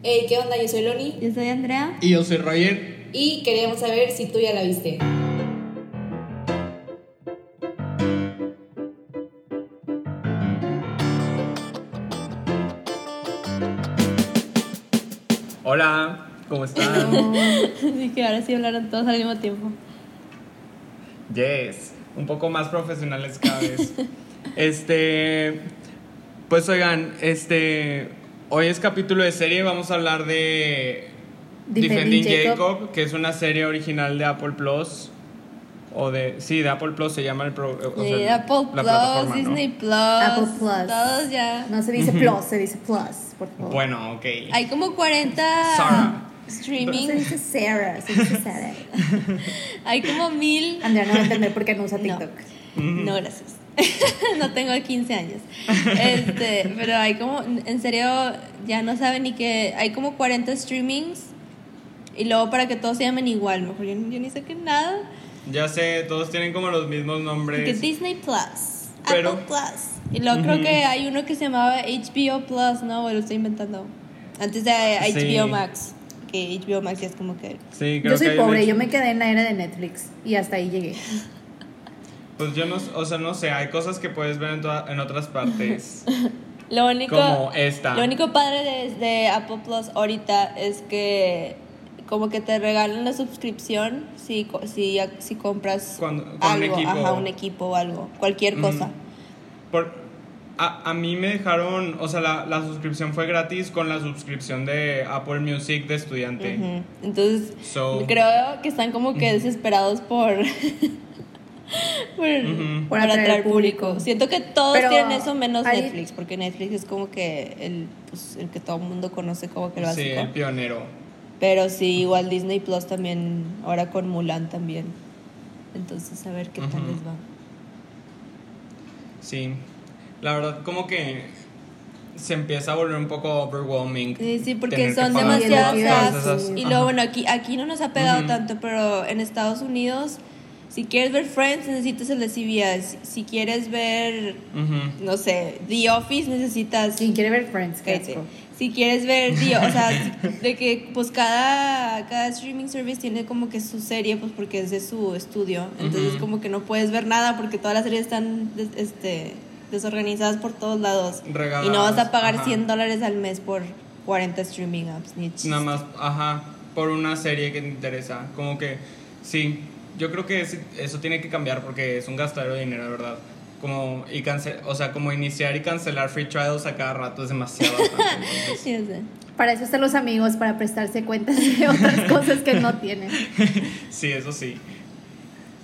Hey, ¿qué onda? Yo soy Loni Yo soy Andrea. Y yo soy Roger. y queríamos saber si tú ya la viste. Hola, ¿cómo están? Así que ahora sí hablaron todos al mismo tiempo. yes, un poco más profesionales cada vez. Este, pues oigan, este, hoy es capítulo de serie, vamos a hablar de Defending Defending Jacob. Jacob, que es una serie original de Apple Plus. O de, sí, de Apple Plus se llama el pro, o Sí, sea, Apple la Plus, plataforma, ¿no? Disney Plus, Apple Plus. todos ya. No se dice plus, se dice plus, por favor. Bueno, ok. Hay como 40 Sarah. No se streaming. dice Sarah, se dice Sarah. Hay como mil. Andrea no va a entender por qué no usa No. TikTok. No, gracias. no tengo 15 años. Este, pero hay como, en serio, ya no saben ni que hay como 40 streamings. Y luego para que todos se llamen igual, mejor yo, yo ni sé qué nada. Ya sé, todos tienen como los mismos Que nombres. Disney Plus, Pero- Apple Plus. Y luego creo que hay uno que se llamaba HBO Plus, ¿no? O lo estoy inventando. Antes de Sí. HBO Max. Que HBO Max ya es como que. Sí, creo Yo soy que pobre, hecho- yo me quedé en la era de Netflix y hasta ahí llegué. Pues yo no, o sea, no sé, hay cosas que puedes ver en, toda- en otras partes, Lo único. como esta. Lo único padre de, de Apple Plus ahorita es que como que te regalan la suscripción si, si, si compras Cuando- con un algo, equipo. ajá, un equipo o algo, cualquier cosa. Por, a, a mí me dejaron, o sea, la, la suscripción fue gratis con la suscripción de Apple Music de estudiante. Entonces, So- creo que están como que desesperados por, por, Ujú. por Por atraer atraer público. público. Siento que todos Pero tienen eso menos hay- Netflix, porque Netflix es como que el, pues, el que todo el mundo conoce como que el Sí, básico. el pionero. Pero sí, igual Disney Plus también, ahora con Mulan también. Entonces, a ver qué tal les va. Sí, la verdad como que se empieza a volver un poco overwhelming. Sí, sí, porque son apps. esas- Y luego, bueno, aquí, aquí no nos ha pegado tanto, pero en Estados Unidos, si quieres ver Friends, necesitas el de CBS. Si quieres ver, no sé, The Office, necesitas. Quien quiere ver Friends, Cállate. Si quieres ver, The, o sea, de que pues cada, cada streaming service tiene como que su serie, pues porque es de su estudio. Entonces como que no puedes ver nada porque todas las series están des- este, desorganizadas por todos lados. Regadas, y no vas a pagar ajá. 100 dólares al mes por 40 streaming apps, ni. Nada más, ajá, por una serie que te interesa. Como que, sí, yo creo que es- eso tiene que cambiar porque es un gastadero de dinero, de verdad. Como, y cance o sea, como iniciar y cancelar free trials a cada rato es demasiado. bastante, entonces. Para eso están los amigos, para prestarse cuentas de otras cosas que no tienen. sí, eso sí.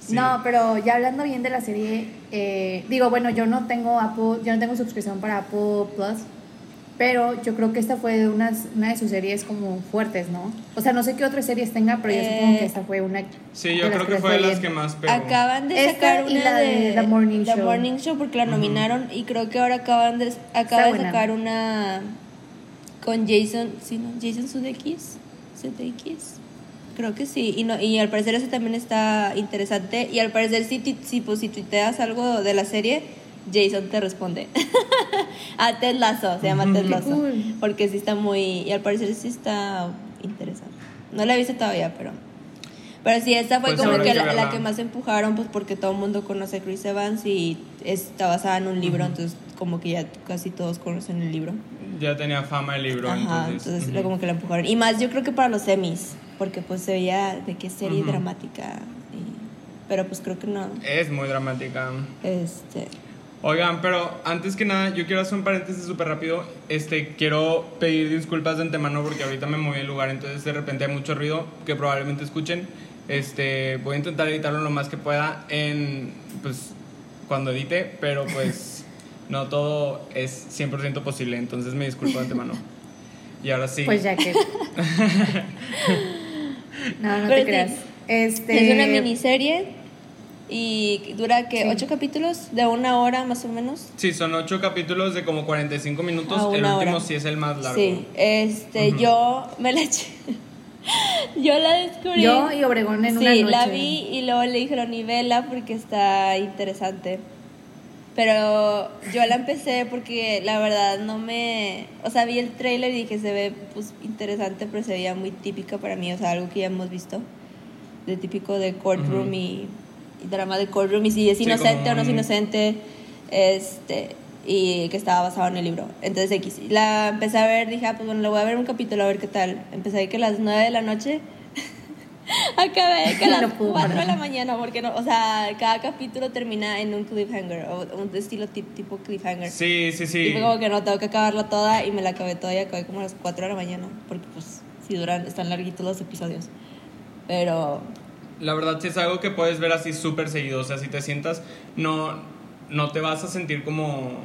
Sí. No, pero ya hablando bien de la serie, eh, digo, bueno, yo no tengo Apple, yo no tengo suscripción para Apple Plus, pero yo creo que esta fue una, una de sus series como fuertes, ¿no? O sea, no sé qué otras series tenga, pero yo Eh, supongo que esta fue una. Sí, yo creo que fue de las que más pegó. Acaban de Esta sacar y una la de de The Morning The Show. Morning Show porque la nominaron y creo que ahora acaban de acaba de sacar una con Jason, sí, no, Jason Sudeikis, Sudeikis. Creo que sí, y no y al parecer ese también está interesante y al parecer si si pues si tuiteas algo de la serie Jason te responde. a Ted Lasso, se llama Ted Qué Lasso. cool. Porque sí está muy y al parecer sí está interesante. No la he visto todavía, pero pero sí, esta fue Pues como que que la, que más empujaron, pues porque todo el mundo conoce a Chris Evans y está basada en un libro, entonces como que ya casi todos conocen el libro. Ya tenía fama el libro, Ajá, entonces. entonces como que la empujaron. Y más yo creo que para los semis, porque pues se veía de qué serie dramática. y- pero pues creo que no. Es muy dramática. Este, Oigan, pero antes que nada, yo quiero hacer un paréntesis súper rápido. Este, quiero pedir disculpas de antemano porque ahorita me moví el lugar, entonces de repente hay mucho ruido que probablemente escuchen. Este, voy a intentar editarlo lo más que pueda en, pues, cuando edite, pero pues no todo es 100% posible, entonces me disculpo de antemano. Y ahora sí. Pues ya que. no, no Pero te sí, creas. Este, es una miniserie y dura que Sí. ocho capítulos de una hora más o menos. Sí, son ocho capítulos de como 45 minutos. Ah, el último hora. sí es el más largo. Sí, este, yo me la eché. yo la descubrí. Yo y Obregón en sí, una noche. la vi y luego le dijeron y vela porque está interesante. Pero yo la empecé porque la verdad no me... O sea, vi el trailer y dije, se ve pues interesante, pero se veía muy típica para mí, o sea, algo que ya hemos visto, de típico de courtroom y drama de courtroom, y si es Sí, inocente como o no es inocente, este, y que estaba basado en el libro. Entonces, X. La empecé a ver, dije, ah, pues bueno, le voy a ver un capítulo a ver qué tal. Empecé ahí que a las 9 de la noche... Acabé que a las No puedo 4 de la mañana, porque no, o sea, cada capítulo termina en un cliffhanger, o un estilo tip- tipo cliffhanger. Sí, sí, Y sí. fue como que no, tengo que acabarla toda y me la acabé toda y acabé como a las 4 de la mañana, porque pues si duran, están larguitos los episodios. Pero La verdad sí es algo que puedes ver así súper seguido. O sea, si te sientas, no, no te vas a sentir como...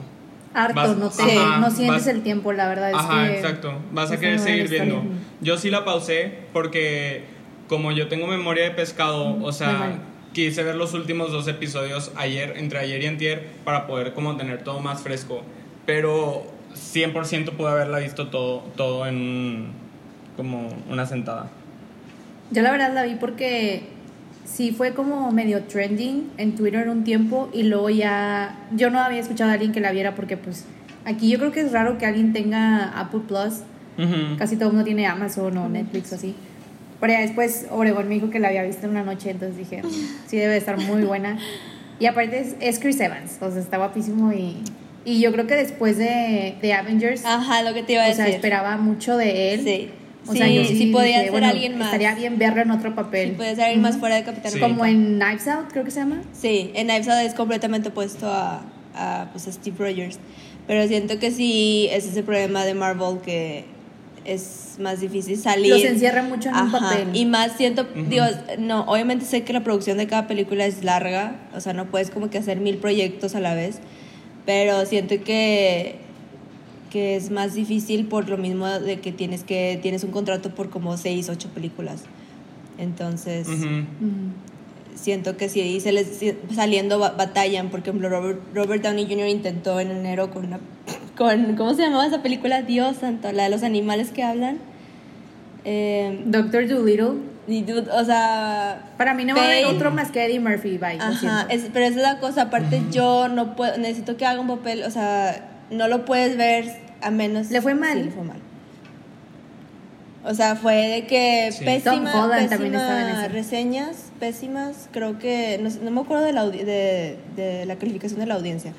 Harto, Vas- no, te, ajá, no sientes vas- el tiempo, la verdad es Ajá, que... exacto. Vas a querer seguir viendo. historia. Yo sí la pausé porque como yo tengo memoria de pescado, o Mm, muy sea, quise ver los últimos dos episodios ayer, entre ayer y antier, para poder como tener todo más fresco. Pero 100% pude haberla visto todo, todo en como una sentada. Yo la verdad la vi porque sí fue como medio trending en Twitter un tiempo y luego ya yo no había escuchado a alguien que la viera porque pues aquí yo creo que es raro que alguien tenga Apple Plus, casi todo el mundo tiene Amazon o Netflix o así. Pero ya después Oregon me dijo que la había visto en una noche, entonces dije, "Mm, sí debe de estar muy buena. Y aparte es, es Chris Evans, o sea, está guapísimo y, y yo creo que después de, de Avengers, ajá, lo que te iba a o decir. sea, esperaba mucho de él. Sí. O sea, Sí, yo sí, sí podía dije, ser bueno, alguien más. Estaría bien verlo en otro papel. Sí, puede ser alguien más Ujú. fuera de Capitán Sí. Como en Knives Out, creo que se llama. Sí, en Knives Out es completamente opuesto a, a, pues, a Steve Rogers. Pero siento que sí es ese problema de Marvel que es más difícil salir. Los encierra mucho en un Ajá, papel. Y más siento, Ujú. digo, no, obviamente sé que la producción de cada película es larga, o sea, no puedes como que hacer mil proyectos a la vez, pero siento que que es más difícil por lo mismo de que tienes que tienes un contrato por como seis, ocho películas. Entonces, Ujú. siento que si se les saliendo ba- batallan, por ejemplo, Robert, Robert Downey Jr. intentó en enero con una con ¿cómo se llamaba esa película? Dios santo, la de los animales que hablan. Eh, Doctor Dolittle. o sea, Para mí no va a haber otro más que Eddie Murphy, bye. Ajá, es- pero esa es la cosa, aparte yo no puedo, necesito que haga un papel, o sea, no lo puedes ver a menos... ¿Le fue mal? Sí, le fue mal. O sea, fue de que Sí. pésima, Holland pésima también estaba en eso. reseñas, pésimas, creo que, no, me acuerdo de la, de, de la calificación de la audiencia,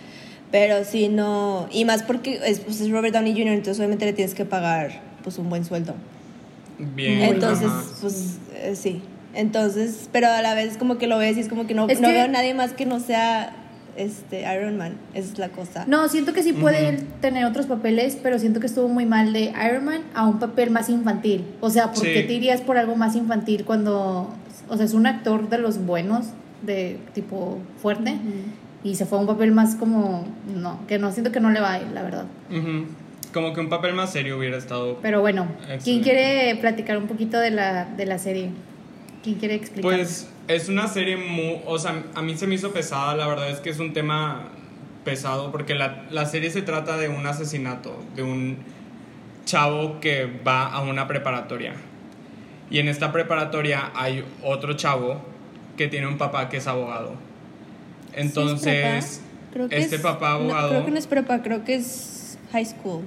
pero sí, no, y más porque es, pues, es Robert Downey Jr., entonces obviamente le tienes que pagar pues un buen sueldo. Bien. Entonces, ajá. pues eh, sí. Entonces, pero a la vez como que lo ves y es como que no, Es no que- veo a nadie más que no sea este Iron Man. Esa es la cosa. No, siento que sí puede tener otros papeles, pero siento que estuvo muy mal de Iron Man a un papel más infantil. O sea, ¿por qué te irías por algo más infantil cuando, o sea, es un actor de los buenos, de tipo fuerte, y se fue a un papel más como, no, que no, siento que no le va a ir, la verdad. Como que un papel más serio hubiera estado. Pero bueno, ¿quién quiere platicar un poquito de la, de la serie? ¿Quién quiere explicar? Pues es una serie muy, o sea, a mí se me hizo pesada, la verdad es que es un tema pesado porque la, la serie se trata de un asesinato, de un chavo que va a una preparatoria. Y en esta preparatoria hay otro chavo que tiene un papá que es abogado. Entonces, ¿Sí es? Creo que este es- papá no, abogado... creo que no es prepa, creo que es high school.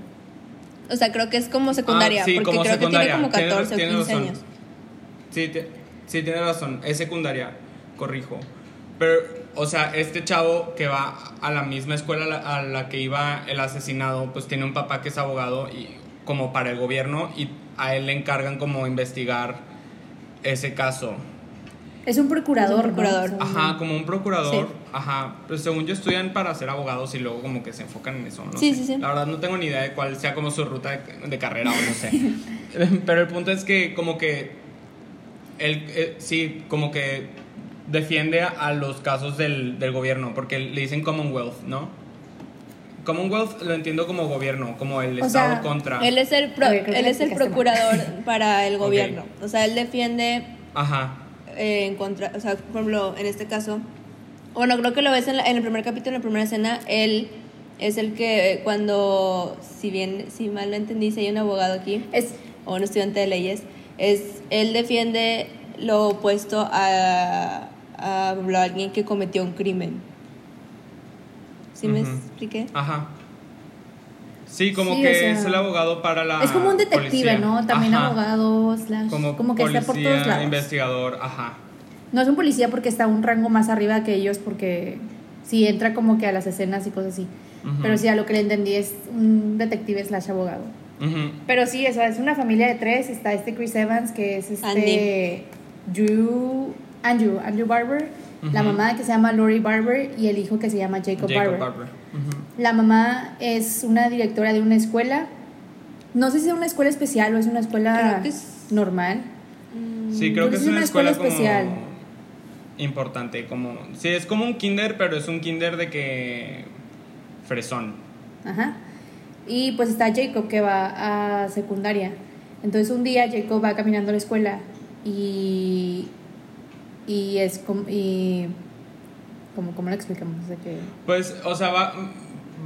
O sea, creo que es como secundaria, Ah, sí, porque como creo secundaria. que tiene como Tienes- 14 tienes o 15 razón. años. Sí, te- sí, tienes razón. Es secundaria, corrijo. Pero, o sea, este chavo que va a la misma escuela a la, a la que iba el asesinado, pues tiene un papá que es abogado y como para el gobierno y a él le encargan como investigar ese caso. es un procurador, Es un procurador. ¿no? Ajá, como un procurador. Sí. Ajá, pues según yo estudian para ser abogados y luego como que se enfocan en eso, no Sí, sé. sí, sí. La verdad no tengo ni idea de cuál sea como su ruta de, de carrera o no sé. Pero el punto es que como que él eh, sí, como que defiende a, a los casos del, del gobierno, porque le dicen Commonwealth, ¿no? Commonwealth lo entiendo como gobierno, como el O Estado sea, contra. Él es el, pro- ver, él es el mal. procurador para el gobierno. O sea, él defiende Ajá. eh, en contra, o sea, por ejemplo, en este caso, bueno, creo que lo ves en, la- en el primer capítulo, en la primera escena, él es el que eh, cuando, si bien, si mal no entendí, si hay un abogado aquí, Es, o un estudiante de leyes, es, él defiende lo opuesto a, a, ejemplo, alguien que cometió un crimen. ¿Sí me expliqué? Ajá. Sí, como Sí, que o sea, es el abogado para la es como un detective, policía. ¿no? También Ajá. abogado, slash, Como, como, que está por todos lados. investigador, ajá. No es un policía porque está un rango más arriba que ellos, porque sí entra como que a las escenas y cosas así. Pero sí, a lo que le entendí es un detective slash abogado. Pero sí, eso es una familia de tres. Está este Chris Evans, que es este Andy. Drew, Andrew, Andrew Barber, la mamá que se llama Lori Barber y el hijo que se llama Jacob, Jacob Barber. La mamá es una directora de una escuela. No sé si es una escuela especial o es una escuela es- normal. Sí, creo Creo que que es es una una escuela, escuela como especial. importante, como sí es como un kinder, pero es un kinder de que fresón. Ajá. Y pues está Jacob que va a secundaria. Entonces un día Jacob va caminando a la escuela y y es como y como cómo lo explicamos de que Pues, o sea, va,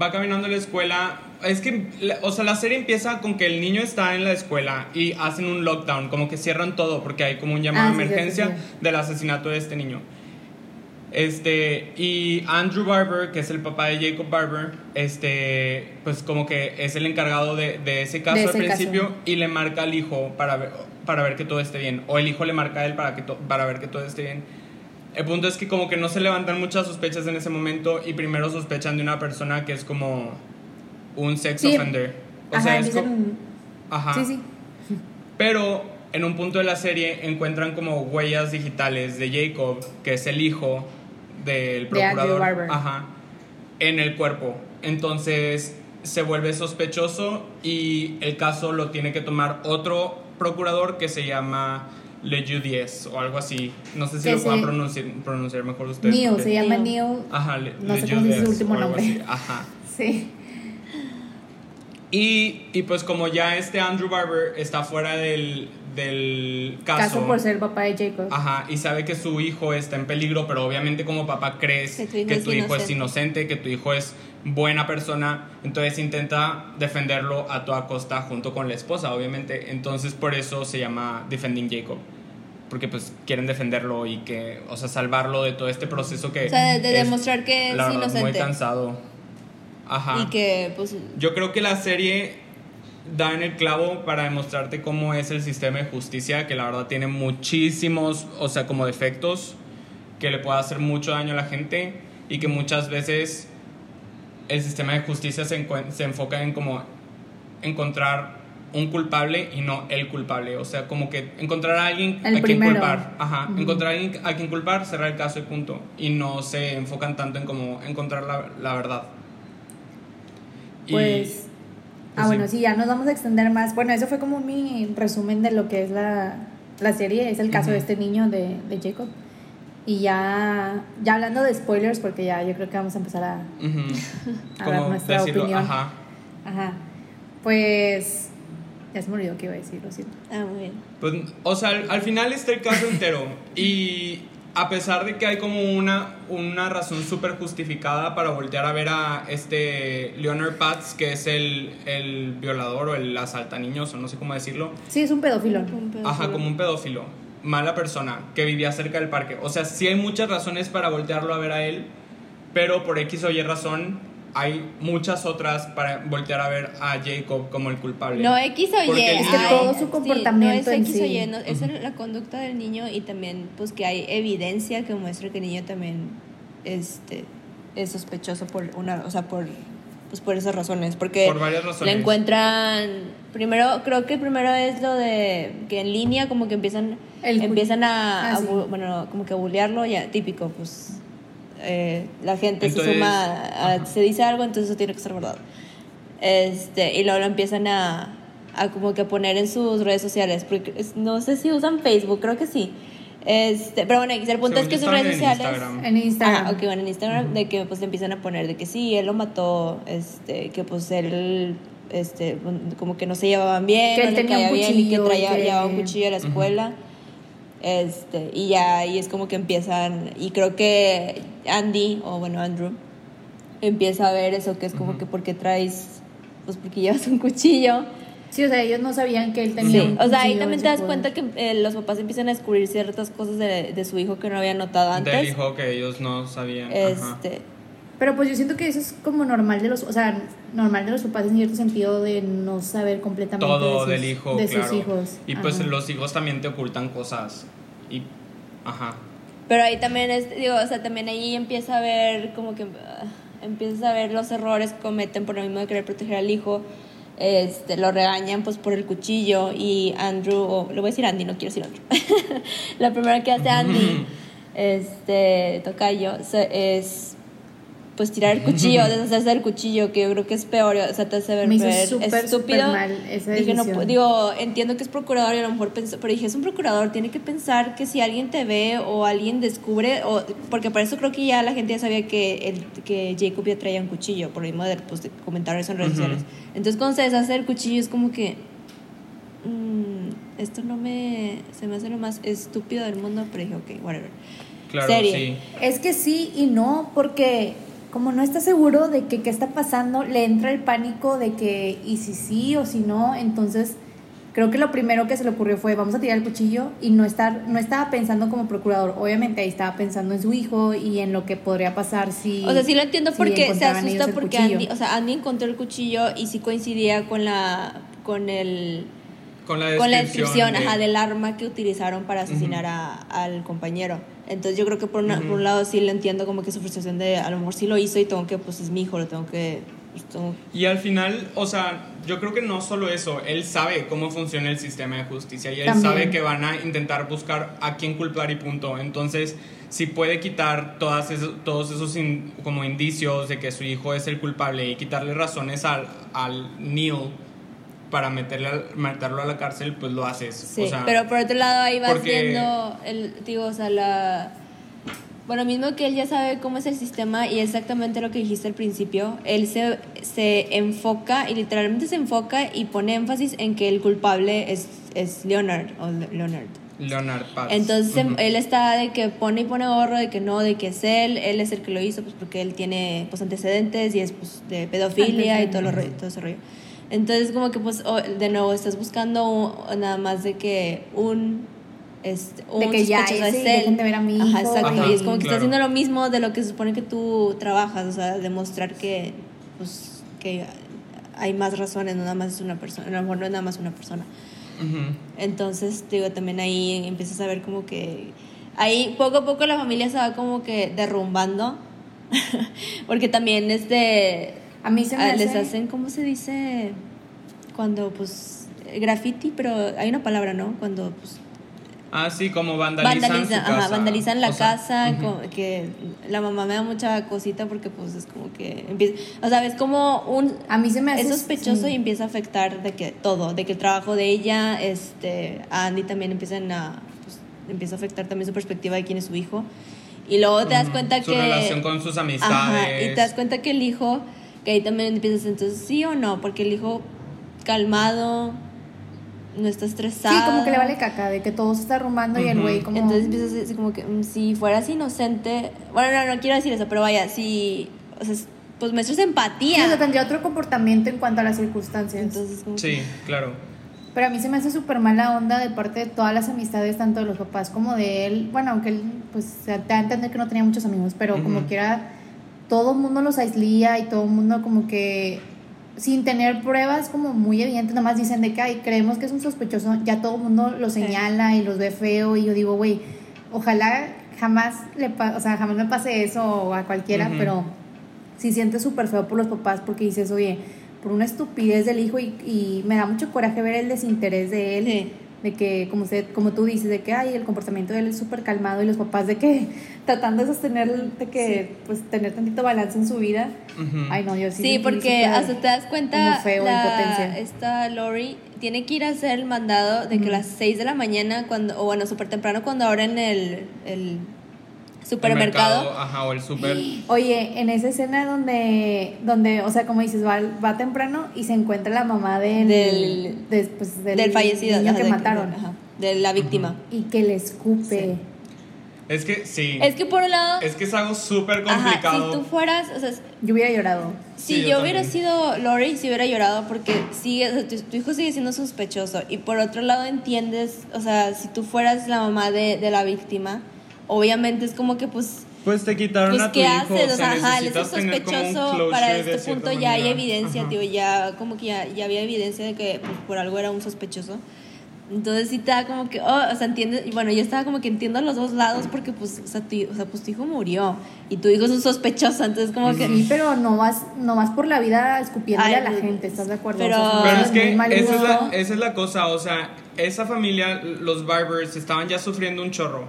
va caminando a la escuela. Es que, o sea, la serie empieza con que el niño está en la escuela y hacen un lockdown, como que cierran todo porque hay como un llamado Ah, de sí, emergencia sí. del asesinato de este niño. Este, y Andrew Barber, que es el papá de Jacob Barber, este, pues como que es el encargado de, de ese caso De al ese principio caso. y le marca al hijo para ver, para ver que todo esté bien. O el hijo le marca a él para, que to- para ver que todo esté bien. El punto es que como que no se levantan muchas sospechas en ese momento y primero sospechan de una persona que es como un sex Sí. offender. O Ajá, sea, es empiezan- co- Ajá. Sí, sí. Pero en un punto de la serie encuentran como huellas digitales de Jacob, que es el hijo del procurador, ajá, en el cuerpo. Entonces se vuelve sospechoso y el caso lo tiene que tomar otro procurador que se llama Le Judies o algo así. No sé si lo puedan pronunciar, pronunciar mejor ustedes. Neil, se llama Neil. Ajá, Le, No Le sé cómo se dice su Judies último nombre. Ajá. Sí. Y, y pues como ya este Andrew Barber está fuera del, del Caso por ser papá de Jacob. Ajá, y sabe que su hijo está en peligro, pero obviamente como papá crees Que tu hijo que es tu hijo es inocente. inocente, que tu hijo es buena persona, entonces intenta defenderlo a toda costa junto con la esposa, obviamente. Entonces por eso se llama Defending Jacob. Porque pues quieren defenderlo y que, o sea, salvarlo de todo este proceso que... O sea, de, de es, demostrar que es la verdad, muy inocente. cansado. Ajá. Y que, pues, Yo creo que la serie da en el clavo para demostrarte cómo es el sistema de justicia, que la verdad tiene muchísimos, o sea, como defectos, que le puede hacer mucho daño a la gente y que muchas veces el sistema de justicia se, se enfoca en como encontrar un culpable y no el culpable, o sea, como que encontrar a alguien El a quien primero. culpar, ajá, Ujú. encontrar a alguien a quien culpar, cerrar el caso y punto, y no se enfocan tanto en como encontrar la, la verdad. Y- Pues. Ah, bueno, sí. ya nos vamos a extender más. Bueno, eso fue como mi resumen de lo que es la, la serie. Es el caso de este niño de, de Jacob. Y ya, ya hablando de spoilers, porque ya yo creo que vamos a empezar a. A dar nuestra opinión. Ajá. Ajá. Pues. Ya se me olvidó qué iba a decir, lo siento. ah, muy bien. Pues, o sea, al, al final está el caso entero. Y a pesar de que hay como una, una razón súper justificada para voltear a ver a este Leonard Pats, que es el, el violador o el asaltaniños, o no sé cómo decirlo. Sí, es un pedófilo. Un pedófilo. Ajá, como un pedófilo. Mala persona que vivía cerca del parque. O sea, sí hay muchas razones para voltearlo a ver a él, pero por X o Y razón hay muchas otras para voltear a ver a Jacob como el culpable. No X o Y. Es que todo su sí, comportamiento no es en X o sí. Y, no, es la conducta del niño y también pues que hay evidencia que muestra que el niño también este es sospechoso por una, o sea, por pues por esas razones, porque Por varias razones. le encuentran primero creo que primero es lo de que en línea como que empiezan El empiezan a, Ah, a sí. bueno, como que a bullearlo, ya típico, pues eh, la gente Entonces, se suma, a- se dice algo, entonces eso tiene que ser verdad. Este, y luego lo empiezan a, a como que poner en sus redes sociales, porque no sé si usan Facebook, creo que sí. Este, pero bueno, el punto Según es que sus redes en sociales Instagram. En Instagram. Ah, ok, bueno, en Instagram de que pues empiezan a poner de que sí, él lo mató, este, que pues él este como que no se llevaban bien, Que no él le tenía un caía bien y que cuchillo traía que- llevaba un cuchillo a la escuela. Este, y ya ahí es como que empiezan y creo que Andy o bueno, Andrew empieza a ver eso que es como Ujú. que porque traes pues porque llevas un cuchillo. Sí, o sea, ellos no sabían que él tenía Sí, un o sea, ahí también te das cuenta que eh, los papás empiezan a descubrir ciertas cosas de, de su hijo que no habían notado antes. Del hijo que ellos no sabían. Ajá. Pero pues yo siento que eso es como normal de los, o sea, normal de los papás en cierto sentido de no saber completamente de Todo sus- del hijo, de claro. sus hijos. Y pues Ajá. los hijos también te ocultan cosas. Y, ajá. Pero ahí también es, digo, o sea, también ahí empieza a ver como que ah, empiezas a ver los errores que cometen por lo mismo de querer proteger al hijo. Este, lo regañan pues por el cuchillo y Andrew, o le voy a decir Andy, no quiero decir Andrew. la primera que hace Andy, este, Tocayo, es pues tirar el cuchillo, deshacerse del cuchillo, que yo creo que es peor, o sea, te hace ver, Me hizo ver súper, estúpido. súper mal esa Dije, no, digo, entiendo que es procurador y a lo mejor pensó, pero dije, es un procurador, tiene que pensar que si alguien te ve o alguien descubre, o porque para eso creo que ya la gente ya sabía que, el, que Jacob ya traía un cuchillo, por lo mismo de, pues, de comentarios en redes Ujú. sociales. Entonces cuando se deshace el cuchillo es como que, mm, esto no me, se me hace lo más estúpido del mundo, pero dije, ok, whatever. Claro, Serie. sí. Es que sí y no, porque como no está seguro de que qué está pasando, le entra el pánico de que y si sí o si no, entonces creo que lo primero que se le ocurrió fue vamos a tirar el cuchillo y no estar no estaba pensando como procurador, obviamente ahí estaba pensando en su hijo y en lo que podría pasar si O sea, sí lo entiendo si porque se asusta porque. Andy, o sea, Andy encontró el cuchillo y sí coincidía con la con el Con la descripción. con la descripción de- ajá, del arma que utilizaron para asesinar a- al compañero. Entonces yo creo que por, una- por un lado sí le entiendo como que su frustración de a lo mejor sí lo hizo y tengo que, pues es mi hijo, lo tengo que... pues, tengo- Y al final, o sea, yo creo que no solo eso, él sabe cómo funciona el sistema de justicia y él También. sabe que van a intentar buscar a quién culpar y punto. Entonces, si puede quitar todas esos, todos esos in- como indicios de que su hijo es el culpable y quitarle razones al, al Neil para meterle al- meterlo a la cárcel, pues lo haces. Sí, o sea, pero por otro lado ahí vas porque- viendo, el, digo, o sea, la... Bueno, mismo que él ya sabe cómo es el sistema y exactamente lo que dijiste al principio, él se, se enfoca y literalmente se enfoca y pone énfasis en que el culpable es, es Leonard o Le- Leonard. Leonard Paz. Entonces em, él está de que pone y pone gorro, de que no, de que es él, él es el que lo hizo, pues porque él tiene pues antecedentes y es pues de pedofilia y todo, lo, todo ese rollo. Entonces como que pues o- de nuevo estás buscando un- nada más de que un este, un De que ya ese, es él. dejen de ver a mi Ajá, hijo exacto. y- y es como que Claro. está haciendo lo mismo de lo que se supone que tú trabajas, o sea, demostrar que pues que hay más razones, no nada más es una persona, a lo mejor no es nada más una persona. Ujú. Entonces, digo, también ahí empiezas a ver como que ahí poco a poco la familia se va como que derrumbando. Porque también este A mí se me ah, les hace- hacen, ¿cómo se dice? Cuando pues graffiti, pero hay una palabra, ¿no? Cuando pues Ah, sí, como vandalizan vandalizan, su ajá, casa. vandalizan la O sea, casa, ujú. co- que la mamá me da mucha cosita porque pues es como que empieza, o sea, es como un A mí se me hace es sospechoso sí. y empieza a afectar de que todo, de que el trabajo de ella, este, a Andy también empiezan a, pues, empieza a afectar también su perspectiva de quién es su hijo. Y luego te das cuenta Su que... relación con sus amistades. Ajá, y te das cuenta que el hijo, que ahí también empiezas entonces sí o no, porque el hijo calmado, no está estresado. Sí, como que le vale caca, de que todo se está arrumando y el güey como... Entonces empiezas así como que mm, si fueras inocente, bueno, no, no quiero decir eso, pero vaya, si, o sea, es- pues muestras Sí, empatía. o sea, tendría otro comportamiento en cuanto a las circunstancias. Entonces, como que- Sí, claro. Pero a mí se me hace súper mala onda de parte de todas las amistades, tanto de los papás como de él. Bueno, aunque él, pues, se da a entender que no tenía muchos amigos, pero como Ujú. que era, todo el mundo los aislía y todo el mundo como que, sin tener pruebas como muy evidentes, nada más dicen de que, ay, creemos que es un sospechoso, ya todo el mundo lo Sí. señala y los ve feo y yo digo, güey, ojalá jamás le pa- o sea, jamás me pase eso a cualquiera, pero sí sientes súper feo por los papás porque dices, oye, por una estupidez del hijo y, y me da mucho coraje ver el desinterés de él, Sí. De que, como, usted, como tú dices, de que, ay, el comportamiento de él es súper calmado y los papás de que, tratando de sostener, de que, pues, tener tantito balance en su vida. Ay, no, yo sí. Sí, porque hasta te das cuenta, feo, la- impotencia. esta Lori tiene que ir a hacer el mandado de que a las 6 de la mañana, cuando o bueno, súper temprano, cuando abren el El supermercado. mercado, ajá, o el súper. Oye, en esa escena donde, donde o sea, como dices, va, va temprano y se encuentra la mamá del, Del- de- pues, del, del, fallecido, niño ajá, que de- mataron ajá, de la víctima. y que le escupe. Es que sí. Es que por un lado, Es que es algo súper ajá, complicado. si tú fueras, o sea, Yo hubiera llorado. Si Sí, yo, yo hubiera sido Lori, si hubiera llorado porque sigue, o sea, tu, tu hijo sigue siendo sospechoso. Y por otro lado entiendes, o sea, si tú fueras la mamá de, de la víctima, obviamente es como que pues Pues te quitaron Pues, a tu ¿qué hijo. haces? O sea, ajá, él es sospechoso. Para este punto ya hay manera. evidencia, Ajá. tío, ya como que ya, ya había evidencia de que pues, por algo era un sospechoso. Entonces sí te da como que, oh, o sea, entiendes, y bueno, yo estaba como que entiendo los dos lados porque pues, o sea, tu, o sea, pues tu hijo murió y tu hijo es un sospechoso, entonces como que... Sí, pero no vas, no vas por la vida escupiéndole Ay, a la gente, ¿estás de acuerdo? pero- O sea, Pero es que esa es, la, esa es la cosa, o sea, esa familia, los Barbers, estaban ya sufriendo un chorro.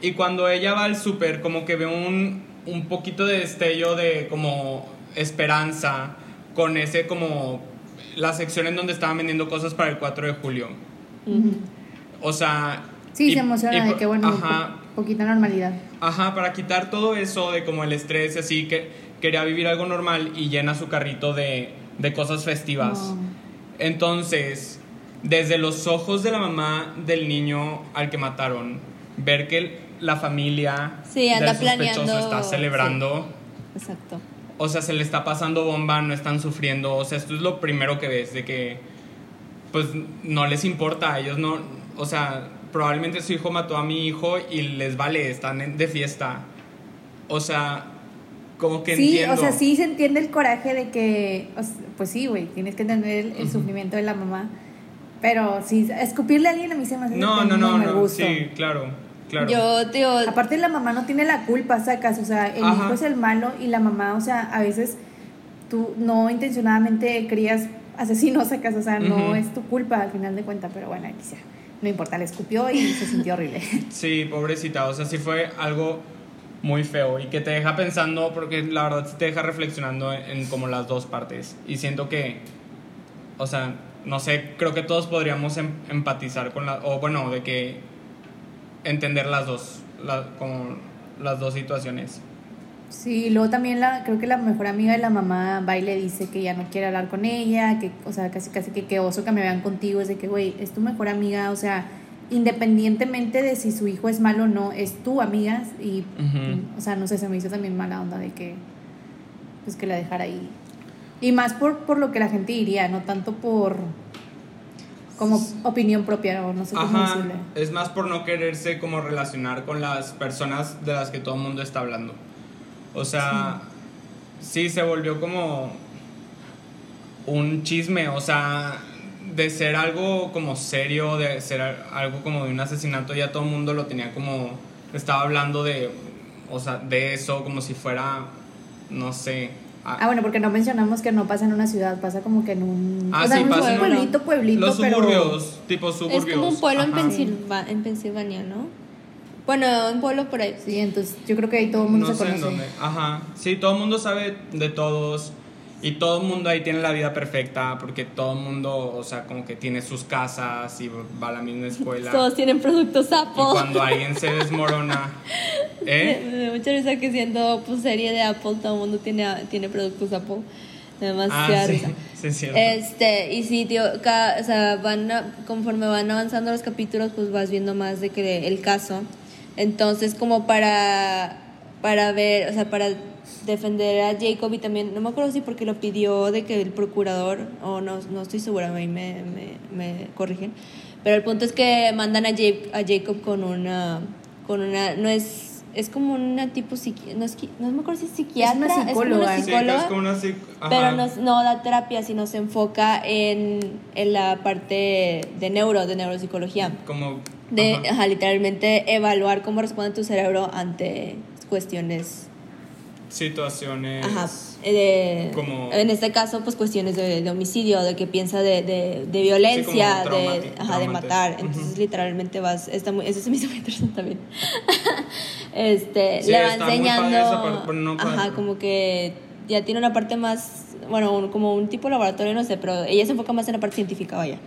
Y cuando ella va al súper, como que ve un, un poquito de destello de como esperanza con ese como la sección en donde estaban vendiendo cosas para el 4 de julio. O sea... Sí, y- se emociona y de que, bueno, Ajá, po- poquita normalidad. Ajá, para quitar todo eso de como el estrés y así, que quería vivir algo normal y llena su carrito de, de cosas festivas. Entonces, desde los ojos de la mamá del niño al que mataron, ver que la familia Sí, anda del sospechoso planeando, está celebrando, Exacto. o sea, se le está pasando bomba, no están sufriendo, o sea, esto es lo primero que ves, de que pues no les importa, a ellos no, o sea, probablemente su hijo mató a mi hijo y les vale, están de fiesta. O sea, como que sí, entiendo. o sea, sí se entiende el coraje de que, o sea, pues sí, güey, tienes que entender el, el sufrimiento de la mamá. Pero sí, escupirle a alguien a mí se me hace No, no, no, no, gusto. sí, claro, claro. Yo, tío, Aparte la mamá no tiene la culpa, sacas, o sea, el Ajá. hijo es el malo y la mamá, o sea, a veces tú no intencionadamente crías asesinos, sacas, o sea, no es tu culpa al final de cuentas, pero bueno, quizá, no importa, le escupió y se sintió horrible. Sí, pobrecita, o sea, sí fue algo muy feo y que te deja pensando, porque la verdad sí te deja reflexionando en, en como las dos partes. Y siento que, o sea, no sé, creo que todos podríamos em- empatizar con la, o bueno, de que entender las dos, la- como las dos situaciones. Sí, luego también la, creo que la mejor amiga de la mamá va y le dice que ya no quiere hablar con ella, que, o sea, casi casi que oso que me vean contigo, es de que, güey, es tu mejor amiga, o sea, independientemente de si su hijo es malo o no, es tu amiga y, o sea, no sé, se me hizo también mala onda de que, pues que la dejara ahí. Y más por, por lo que la gente diría, no tanto por, como opinión propia, o no sé cómo Ajá, decirle. es más por no quererse como relacionar con las personas de las que todo el mundo está hablando. O sea, sí, se volvió como un chisme, o sea, de ser algo como serio, de ser algo como de un asesinato, ya todo el mundo lo tenía como, estaba hablando de, o sea, de eso como si fuera, no sé. Ah, bueno, porque no mencionamos que no pasa en una ciudad, pasa como que en un, Ah, o sea, sí, en un pasa en pueblito, pueblito, Los pero... suburbios, tipo suburbios. es como un pueblo en. Pensilva- en Pensilvania, ¿no? Bueno, un pueblo por ahí. Sí, entonces yo creo que ahí todo el mundo no se sé en conoce. dónde. Ajá. Sí, todo el mundo sabe de todos. Y todo el mundo ahí tiene la vida perfecta. Porque todo el mundo, o sea, como que tiene sus casas y va a la misma escuela. Todos tienen productos y Apple. cuando alguien se desmorona. ¿Eh? Me da mucha risa que siendo pues, serie de Apple, todo el mundo tiene, tiene productos Apple. Demasiada Ah, sí. Sí, es cierto. Este, y sí, tío, ca- o sea, van a- conforme van avanzando los capítulos, pues vas viendo más de que el caso. Entonces, como para, para ver, o sea, para defender a Jacob y también, no me acuerdo si porque lo pidió de que el procurador, o no, no estoy segura, ahí me, me, me corrigen. Pero el punto es que mandan a, Ja- a Jacob con una, con una, no es, es como una tipo, psiqui- no, es, no me acuerdo si es psiquiatra, es psicóloga. una psicóloga. es como una psic- ajá. Pero no, no da terapia, sino se enfoca en, en la parte de neuro, de neuropsicología. Como. De, ajá. ajá, literalmente evaluar cómo responde tu cerebro ante cuestiones. Situaciones. Ajá. eh, de- Como- En este caso, pues cuestiones de, de homicidio, de que piensa de, de, de violencia, Sí, de, ajá, matar. Entonces, literalmente vas. Está muy, eso se me hizo muy interesante también. este, Sí, le va enseñando. esa parte, pero no ajá, como que ya tiene una parte más. Bueno, un- como un tipo de laboratorio, no sé, pero ella se enfoca más en la parte científica, vaya.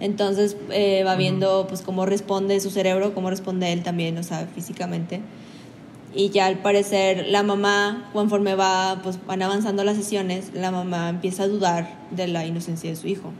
Entonces eh, va viendo pues cómo responde su cerebro, cómo responde él también, o sea, físicamente. Y ya al parecer la mamá, conforme va, pues van avanzando las sesiones, la mamá empieza a dudar de la inocencia de su hijo.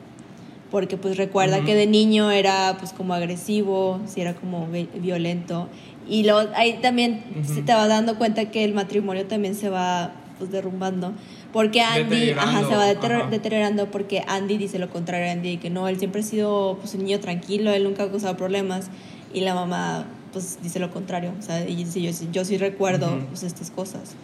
Porque pues recuerda Ujú. que de niño era pues como agresivo, si era como vi- violento. Y luego ahí también Ujú. se te va dando cuenta que el matrimonio también se va pues derrumbando. Porque Andy ajá, se va Deteriorando, deter- ajá. deteriorando porque Andy dice lo contrario a Andy, que no, él siempre ha sido pues un niño tranquilo, él nunca ha causado problemas. Y la mamá pues dice lo contrario. O sea, y dice, yo, yo sí recuerdo Ujú. pues, estas cosas.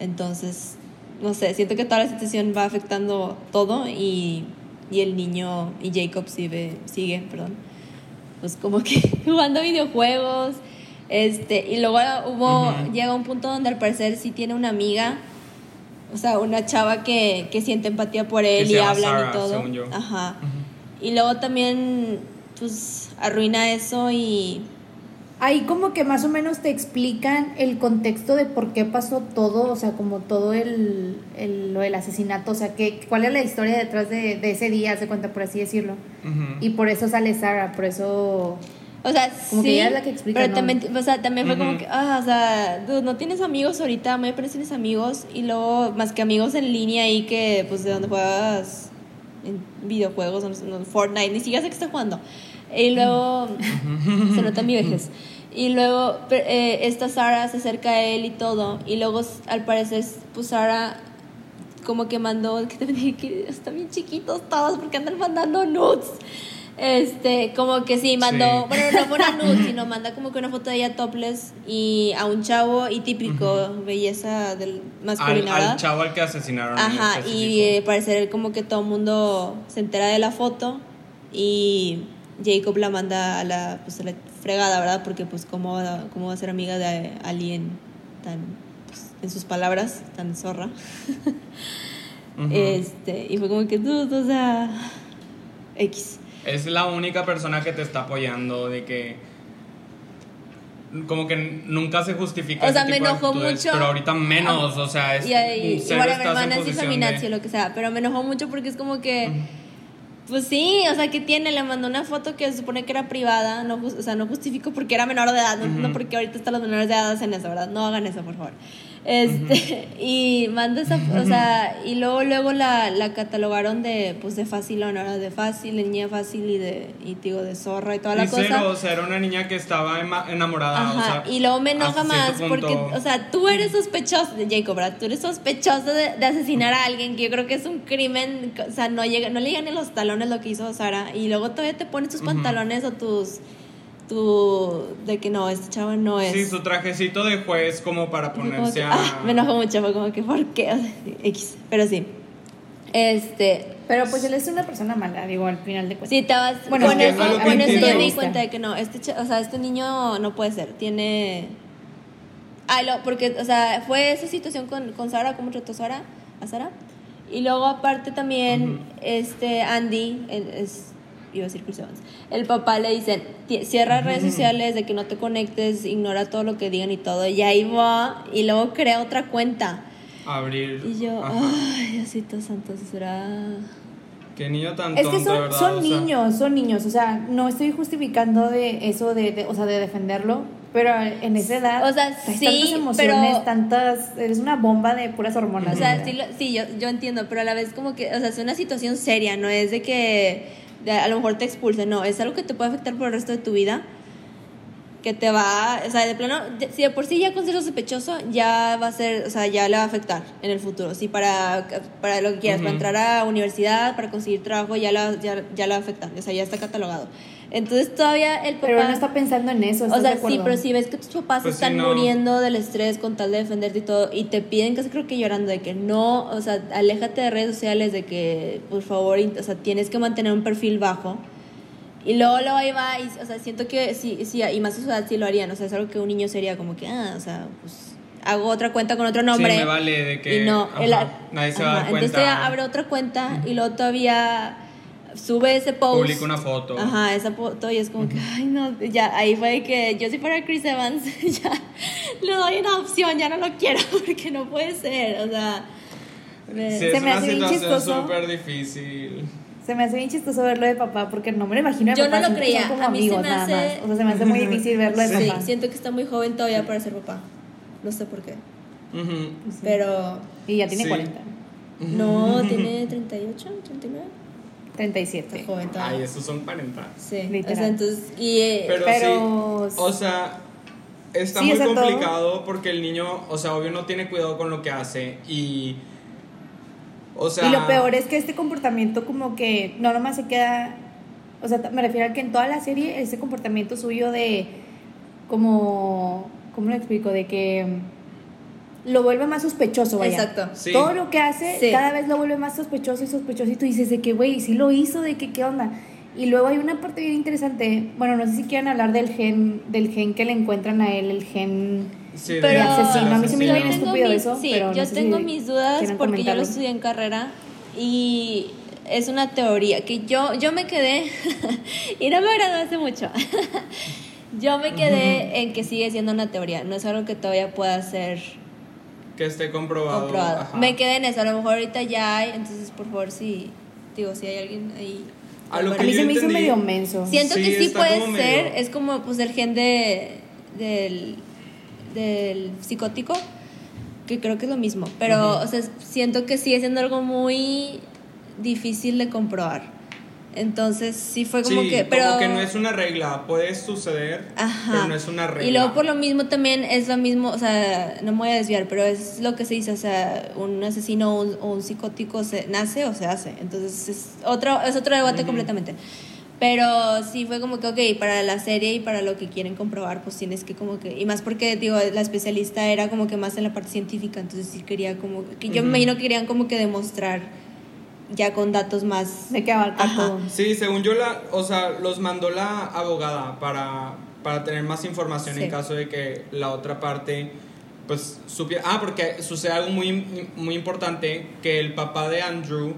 Entonces, no sé, siento que toda la situación va afectando todo y, y el niño y Jacob sigue, sigue, perdón, pues como que jugando videojuegos. Este, y luego hubo, Ujú. llega un punto donde al parecer sí tiene una amiga, o sea, una chava que, que siente empatía por él se y hablan Sarah, y todo. según yo. Ajá. Ujú. Y luego también, pues, arruina eso y... Ahí como que más o menos te explican el contexto de por qué pasó todo, o sea, como todo el, el- lo del asesinato, o sea, que, cuál es la historia detrás de, de ese día, se cuenta por así decirlo. Y por eso sale Sara, por eso... O sea, Como que sí, ella es la que explica, pero ¿no? también, o sea, también fue como que, ah, o sea, dude, no tienes amigos ahorita, muy apenas tienes amigos, y luego, más que amigos en línea ahí que, pues, de donde juegas en videojuegos, o no sé, no, Fortnite, ni siquiera sé que está jugando. Y luego, se nota mi vejez. Y luego, eh, esta Sara se acerca a él y todo, y luego, al parecer, pues, Sara como que mandó, que dije que están bien chiquitos todos porque andan mandando nudes. Este, como que sí, mandó, Sí. bueno, no fue una nude, sino manda como que una foto de ella topless y a un chavo y típico, belleza del Al, masculina, al ¿verdad? chavo al que asesinaron. Ajá, y eh, parecer como que todo el mundo se entera de la foto y Jacob la manda a la, pues, a la fregada, ¿verdad? Porque pues cómo, va- cómo va a ser amiga de alguien tan, pues, en sus palabras, tan zorra. Este, y fue como que, dude, o sea, X. Es la única persona que te está apoyando de que como que nunca se justifica O sea, me enojó mucho. pero ahorita menos, o sea, es Y, y, estás feminazi de- o lo que sea, pero me enojó mucho porque es como que, pues sí, o sea, que tiene? Le mandó una foto que se supone que era privada, no, o sea, no justifico porque era menor de edad, no, porque ahorita están los menores de edad hacen eso, ¿verdad? No hagan eso, por favor. Este, y manda esa, o sea, y luego, luego la, la catalogaron de, pues, de fácil honor, de fácil, de niña fácil y de, y digo, de zorra y toda la Y cero, cosa. o sea, era una niña que estaba enamorada, Ajá, o sea, y luego me enoja más porque, o sea, tú eres sospechoso, de Jacob, ¿verdad? Tú eres sospechoso de, de asesinar a alguien, que yo creo que es un crimen, o sea, no, llega, no le llegan en los talones lo que hizo Sara, y luego todavía te pones tus pantalones o tus, tu, de que no, este chavo no es. Sí, su trajecito de juez como para ponerse que, a... ah, me enojó mucho, fue como que, ¿por qué? O sea, X, pero sí. Este, Pero pues él es una persona mala, digo, al final de cuentas. Sí, te vas. Bueno, con es que eso, con eso yo me di cuenta de que no, este, o sea, este niño no puede ser. Tiene. Ah, lo, porque, o sea, fue esa situación con, con Sara, cómo trató Sara, a Sara. Y luego, aparte, también, Ujú. este Andy, es, iba a decir Chris Evans, el papá le dicen: "Ti- cierra redes sociales, de que no te conectes, ignora todo lo que digan y todo. Y ahí va, y luego crea otra cuenta. abrir. Y yo, Ajá. ay, Diosito santo, será. Qué niño tan Es tonto, que son, ¿verdad? son O sea, niños, son niños, o sea, no estoy justificando de eso, de, de- o sea, de defenderlo, pero en esa edad O sea, sí, tantas emociones, pero- tantas, eres una bomba de puras hormonas. O sea, sí, lo- sí, yo, yo entiendo, pero a la vez como que, o sea, es una situación seria, no es de que a lo mejor te expulsen, no, es algo que te puede afectar por el resto de tu vida, que te va, o sea, de plano, si de por sí ya consideras sospechoso, ya va a ser, o sea, ya le va a afectar en el futuro, sí, para, para lo que quieras, para Ujú. entrar a universidad, para conseguir trabajo, ya la, ya, ya le va a afectar, o sea, ya está catalogado. Entonces todavía el papá... pero él no está pensando en eso, O ¿estás sea, sí, pero si ves que tus papás Pues están no. muriendo del estrés con tal de defenderte y todo, y te piden casi creo que llorando de que no, o sea, aléjate de redes sociales, de que por favor, o sea, tienes que mantener un perfil bajo. Y luego, luego ahí va, y, o sea, siento que sí, sí, y más a su edad sí lo harían, o sea, es algo que un niño sería como que, ah, o sea, pues hago otra cuenta con otro nombre. Sí, me vale de que... Y no, ajá, él- nadie se va a ajá, dar cuenta. Entonces abre otra cuenta y luego todavía sube ese post. Publica una foto. Ajá, esa foto y es como que, ay, no, ya, ahí fue que yo si fuera Chris Evans, ya le doy una opción, ya no lo quiero porque no puede ser, o sea. me- Sí, Se es me una hace bien situación chistoso. súper difícil. Se me hace bien chistoso verlo de papá porque no me lo imagino de Yo no papá, lo siento que creía, como a mí se me nada hace- más. O sea, se me hace muy difícil verlo de Sí, papá. siento que está muy joven todavía para ser papá. No sé por qué. Ujú. Pero. Y ya tiene Sí. 40, No, tiene 38, 39. 37. Está joven Ay, esos son 40. Sí, o sea, entonces. Y. eh, Pero, Pero- sí, o sea, está Sí, muy todo- complicado porque el niño, o sea, obvio no tiene cuidado con lo que hace y... O sea... y lo peor es que este comportamiento como que no nomás se queda, o sea, me refiero a que en toda la serie ese comportamiento suyo de como, ¿cómo lo explico? De que lo vuelve más sospechoso, vaya. Exacto. Sí. Todo lo que hace Sí. cada vez lo vuelve más sospechoso y sospechoso y tú dices de que, güey, sí lo hizo, de que, ¿qué onda? Y luego hay una parte bien interesante, bueno, no sé si quieren hablar del gen, del gen que le encuentran a él, el gen... Sí, de- Pero asesino, a mí se me hizo yo bien tengo estúpido mis- eso, sí, pero no yo sé tengo si mis dudas porque yo lo comentarlo. estudié en carrera y es una teoría que yo, yo me quedé y no me agradó hace mucho. yo me quedé en que sigue siendo una teoría, no es algo que todavía pueda ser Que esté comprobado. comprobado. ajá. Me quedé en eso, a lo mejor ahorita ya hay, entonces por favor si digo si hay alguien ahí A lo A que mí yo se me hizo medio menso. Siento Sí, que sí puede ser, medio- es como pues el gen de del, del psicótico, que creo que es lo mismo, pero o sea, siento que sigue siendo algo muy difícil de comprobar. Entonces sí fue como sí, que, pero como que no es una regla, puede suceder, Ajá. pero no es una regla. Y luego por lo mismo también es lo mismo, o sea, no me voy a desviar, pero es lo que se dice, o sea, un asesino o un, o un psicótico se nace o se hace. Entonces es otro, es otro debate completamente. Pero sí fue como que, ok, para la serie y para lo que quieren comprobar, pues tienes que como que, y más porque, digo, la especialista era como que más en la parte científica, entonces sí quería como, que yo me imagino que querían como que demostrar ya con datos más... De que abarcar todo. Sí, según yo, la, o sea, los mandó la abogada para, para tener más información Sí. en caso de que la otra parte, pues, supiera. Ah, porque sucede algo muy, muy importante, que el papá de Andrew,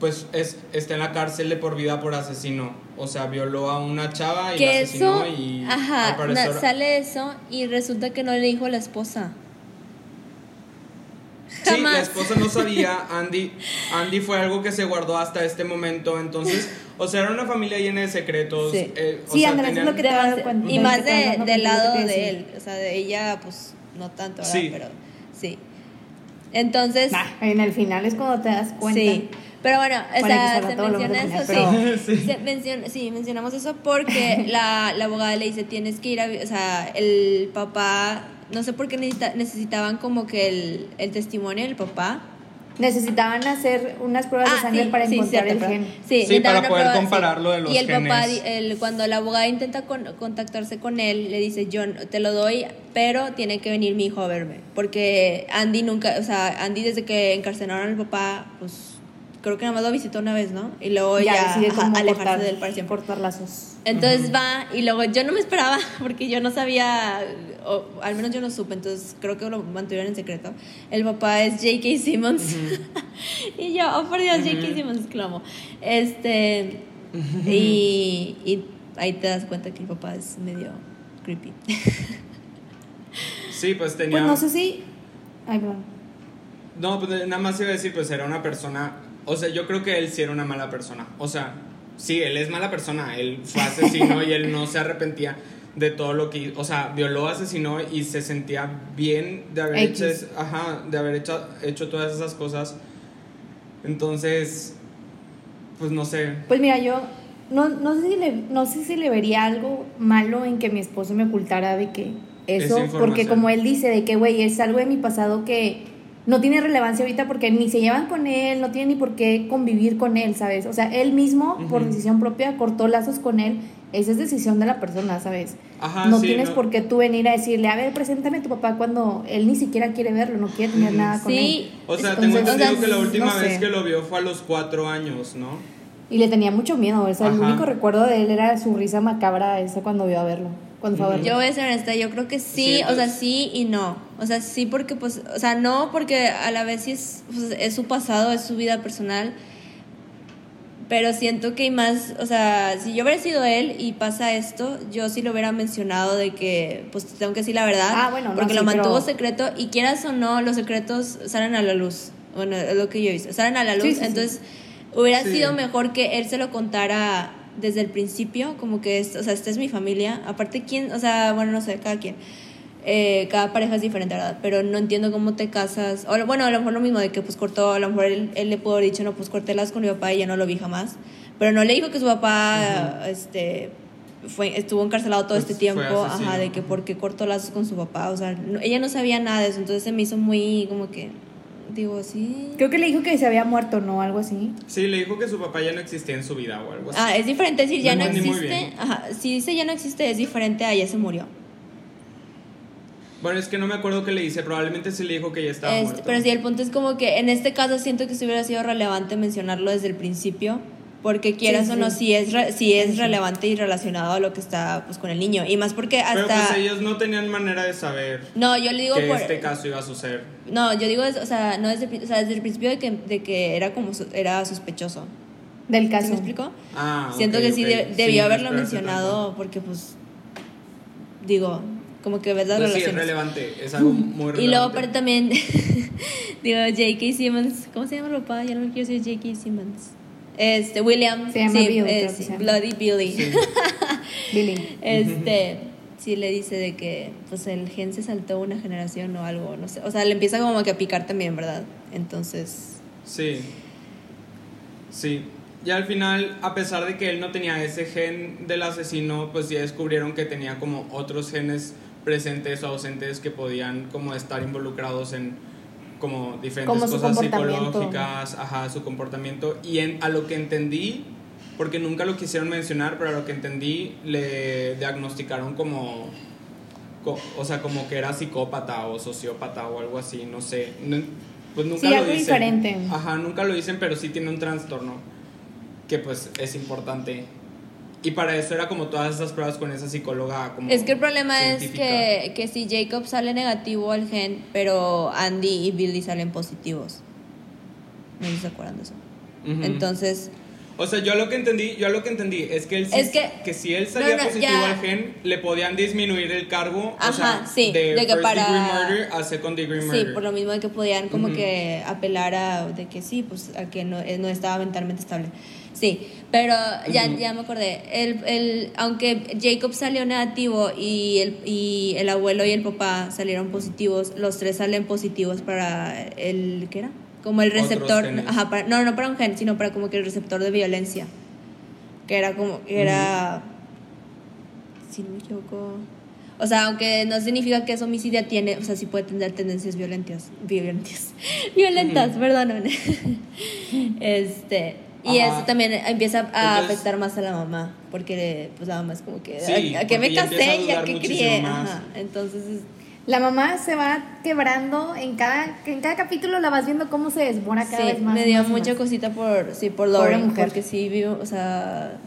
pues, es, está en la cárcel de por vida por asesino. O sea, violó a una chava y la asesinó eso, y ajá, al parecer- na- sale eso y resulta que no le dijo a la esposa. Sí, la Jamás. esposa no sabía, Andy, Andy fue algo que se guardó hasta este momento, entonces, o sea, era una familia llena de secretos. Sí. eh, o Sí, sea, Andrés, es tenían- lo que te das cuenta. y más de, del lado de decía. él, o sea, de ella, pues no tanto, ¿verdad? Sí. Pero sí. Entonces, Nah, en el final es cuando te das cuenta. sí. Pero bueno, o sea, se menciona eso, final, sí. Se menciona- sí, mencionamos eso porque la, la abogada le dice, tienes que ir a... vi-", O sea, el papá, no sé por qué necesita- necesitaban como que el, el testimonio del papá. Necesitaban hacer unas pruebas de Ah, sangre sí, para sí, encontrar cierto, el gen. Sí, para poder prueba, comparar sí. lo de los Y el papá, genes. el- cuando la abogada intenta con- contactarse con él, le dice, yo no- te lo doy, pero tiene que venir mi hijo a verme. Porque Andy nunca, o sea, Andy desde que encarcelaron al papá, pues creo que nada más lo visitó una vez, ¿no? Y luego ya, Ya, decide ajá, alejarse cortar, de él para siempre. cortar lazos. Entonces va y luego yo no me esperaba porque yo no sabía, o al menos yo no supe, entonces creo que lo mantuvieron en secreto. El papá es J.K. Simmons y yo, oh por Dios, J.K. Simmons, exclamo. Este, y, y ahí te das cuenta que el papá es medio creepy. Sí, pues tenía... Pues no sé si. Ay, perdón. No, pues nada más iba a decir, pues era una persona. O sea, yo creo que él sí era una mala persona. O sea, sí, él es mala persona. Él fue asesino y él no se arrepentía de todo lo que. O sea, violó, asesinó y se sentía bien de haber X. hecho, ajá, de haber hecho, hecho todas esas cosas. Entonces, pues no sé. Pues mira, yo no, no, sé si le, no sé si le vería algo malo en que mi esposo me ocultara de que eso, porque como él dice, de que, güey, es algo de mi pasado que no tiene relevancia ahorita porque ni se llevan con él, no tiene ni por qué convivir con él, ¿sabes? O sea, él mismo, por Ujú. decisión propia, cortó lazos con él. Esa es decisión de la persona, ¿sabes? Ajá, no sí, tienes no- por qué tú venir a decirle, a ver, preséntame a tu papá cuando él ni siquiera quiere verlo, no quiere tener nada con Sí. él. O sea, Entonces, tengo entendido que la no última sé. vez que lo vio fue a los cuatro años, ¿no? Y le tenía mucho miedo, o sea, el Ajá. único recuerdo de él era su risa macabra esa cuando vio a verlo, cuando fue a verlo. Yo voy a ser honesta, yo creo que sí, Sí, o sea, sí y no. O sea, sí porque, pues, o sea, no porque a la vez sí es, pues, es su pasado, es su vida personal, pero siento que hay más, o sea, si yo hubiera sido él y pasa esto, yo sí lo hubiera mencionado de que, pues, tengo que decir la verdad, Ah, bueno, no, porque sí, lo mantuvo pero- secreto y quieras o no, los secretos salen a la luz. Bueno, es lo que yo hice, salen a la luz, Sí, sí, sí. entonces hubiera Sí. sido mejor que él se lo contara desde el principio, como que, es, o sea, esta es mi familia. Aparte, ¿quién? O sea, bueno, no sé, cada quien. Eh, cada pareja es diferente, ¿verdad? Pero no entiendo cómo te casas. O, bueno, a lo mejor lo mismo de que pues cortó, a lo mejor él, él le pudo haber dicho, no, pues corté las con mi papá y ya no lo vi jamás. Pero no le dijo que su papá, este fue, estuvo encarcelado todo Pues este tiempo, ajá, de que porque cortó lazos con su papá, o sea, no- ella no sabía nada de eso, entonces se me hizo muy como que, digo, sí. Creo que le dijo que se había muerto, ¿no? Algo así. Sí, le dijo que su papá ya no existía en su vida o algo así. Ah, es diferente decir ya No no existe. Ajá, si dice ya no existe, es diferente a ya se murió. Bueno, es que no me acuerdo qué le dice, probablemente sí le dijo que ya estaba Este, muerto. pero sí, el punto es como que en este caso siento que sí hubiera sido relevante mencionarlo desde el principio, porque quieras Sí, o no, sí. sí es, re- sí es relevante y relacionado a lo que está pues, con el niño. Y más porque Pero hasta... pues ellos no tenían manera de saber No, yo le digo que por... este caso iba a suceder. No, yo digo, o sea, no desde, o sea, desde el principio de que, de que era como su- era sospechoso. Del ¿Sí caso. me explico? Ah, Siento ok, que sí, Sí, debió haberlo mencionado porque pues digo, como que ves las sí, es relevante, es algo muy relevante. y luego aparte también digo J.K. Simmons, ¿cómo se llama el papá? Ya no quiero decir J.K. Simmons. Este, William, Se llama sí, Bill, eh, se llama. Bloody Billy. Sí. Billy. Este, sí le dice de que pues el gen se saltó una generación o algo, no sé. O sea, le empieza como que a picar también, ¿verdad? Entonces, Sí. Sí. Y al final, a pesar de que él no tenía ese gen del asesino, pues ya descubrieron que tenía como otros genes presentes o ausentes que podían como estar involucrados en como diferentes Como cosas psicológicas, ajá, su comportamiento. Y en, a lo que entendí, porque nunca lo quisieron mencionar, pero a lo que entendí, le diagnosticaron como, co- o sea, como que era psicópata o sociópata o algo así, no sé. No- pues nunca Sí, lo algo dicen. diferente. Ajá, nunca lo dicen, pero sí tiene un trastorno que pues es importante. Y para eso era como todas esas pruebas con esa psicóloga como es que el problema científica. es que, que si Jacob sale negativo al gen, pero Andy y Billy salen positivos. No se acuerdan de eso. Ujú. Entonces, O sea, yo lo que entendí, yo lo que entendí es que él sí- Es que- si él salía No, no, positivo ya. al gen, le podían disminuir el cargo, o Ajá, sea, sí, de, de que first para- degree murder a second degree sí, murder. por lo mismo de que podían como Ujú. que apelar a de que sí, pues a que no, eh, no estaba mentalmente estable. Sí, pero ya, ya me acordé. El, el, aunque Jacob salió negativo y el, y el abuelo y el papá salieron positivos, los tres salen positivos para el, ¿qué era? Como el receptor, ajá, para- no, no para un gen, sino para como que el receptor de violencia. Que era como, que era, si no me equivoco, o sea, aunque no significa que es homicidio, tiene, o sea, sí puede tener tendencias violentas, violentas, violentas, perdóname. Este, y Ajá. eso también empieza a Entonces- afectar más a la mamá, porque pues la mamá es como que, Sí, ¿a, a qué me casé y a qué crié? Ajá, entonces, es- La mamá se va quebrando en cada, en cada capítulo la vas viendo cómo se desbora cada sí, vez más. me dio más mucha más. cosita por, sí, por Lauren, mujer. porque sí, vivo, o sea,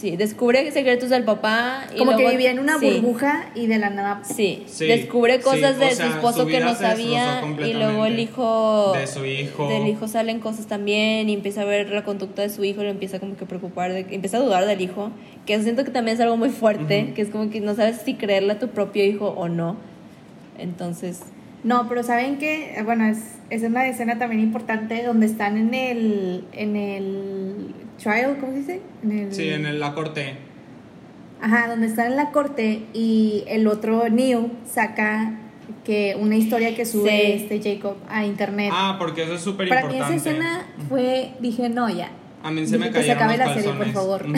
sí, descubre secretos del papá. Y Como que luego- vivía en una sí. burbuja y de la nada. Sí, Sí, descubre cosas sí, de o su sea, esposo su que no sabía y luego el hijo De su hijo. del hijo salen cosas también y empieza a ver la conducta de su hijo y lo empieza como que a preocupar, de, empieza a dudar del hijo, que siento que también es algo muy fuerte, Ujú. que es como que no sabes si creerle a tu propio hijo o no. Entonces, No, pero saben que, bueno, es, es una escena también importante donde están en el, en el trial, ¿cómo se dice? En el, Sí, en el- la corte. Ajá, donde están en la corte y el otro Neil saca que una historia que sube Sí. este Jacob a internet. Ah, porque eso es súper Para importante. mí esa escena fue, dije, no, ya. A mí se me Dije que se acabe los la serie, por favor.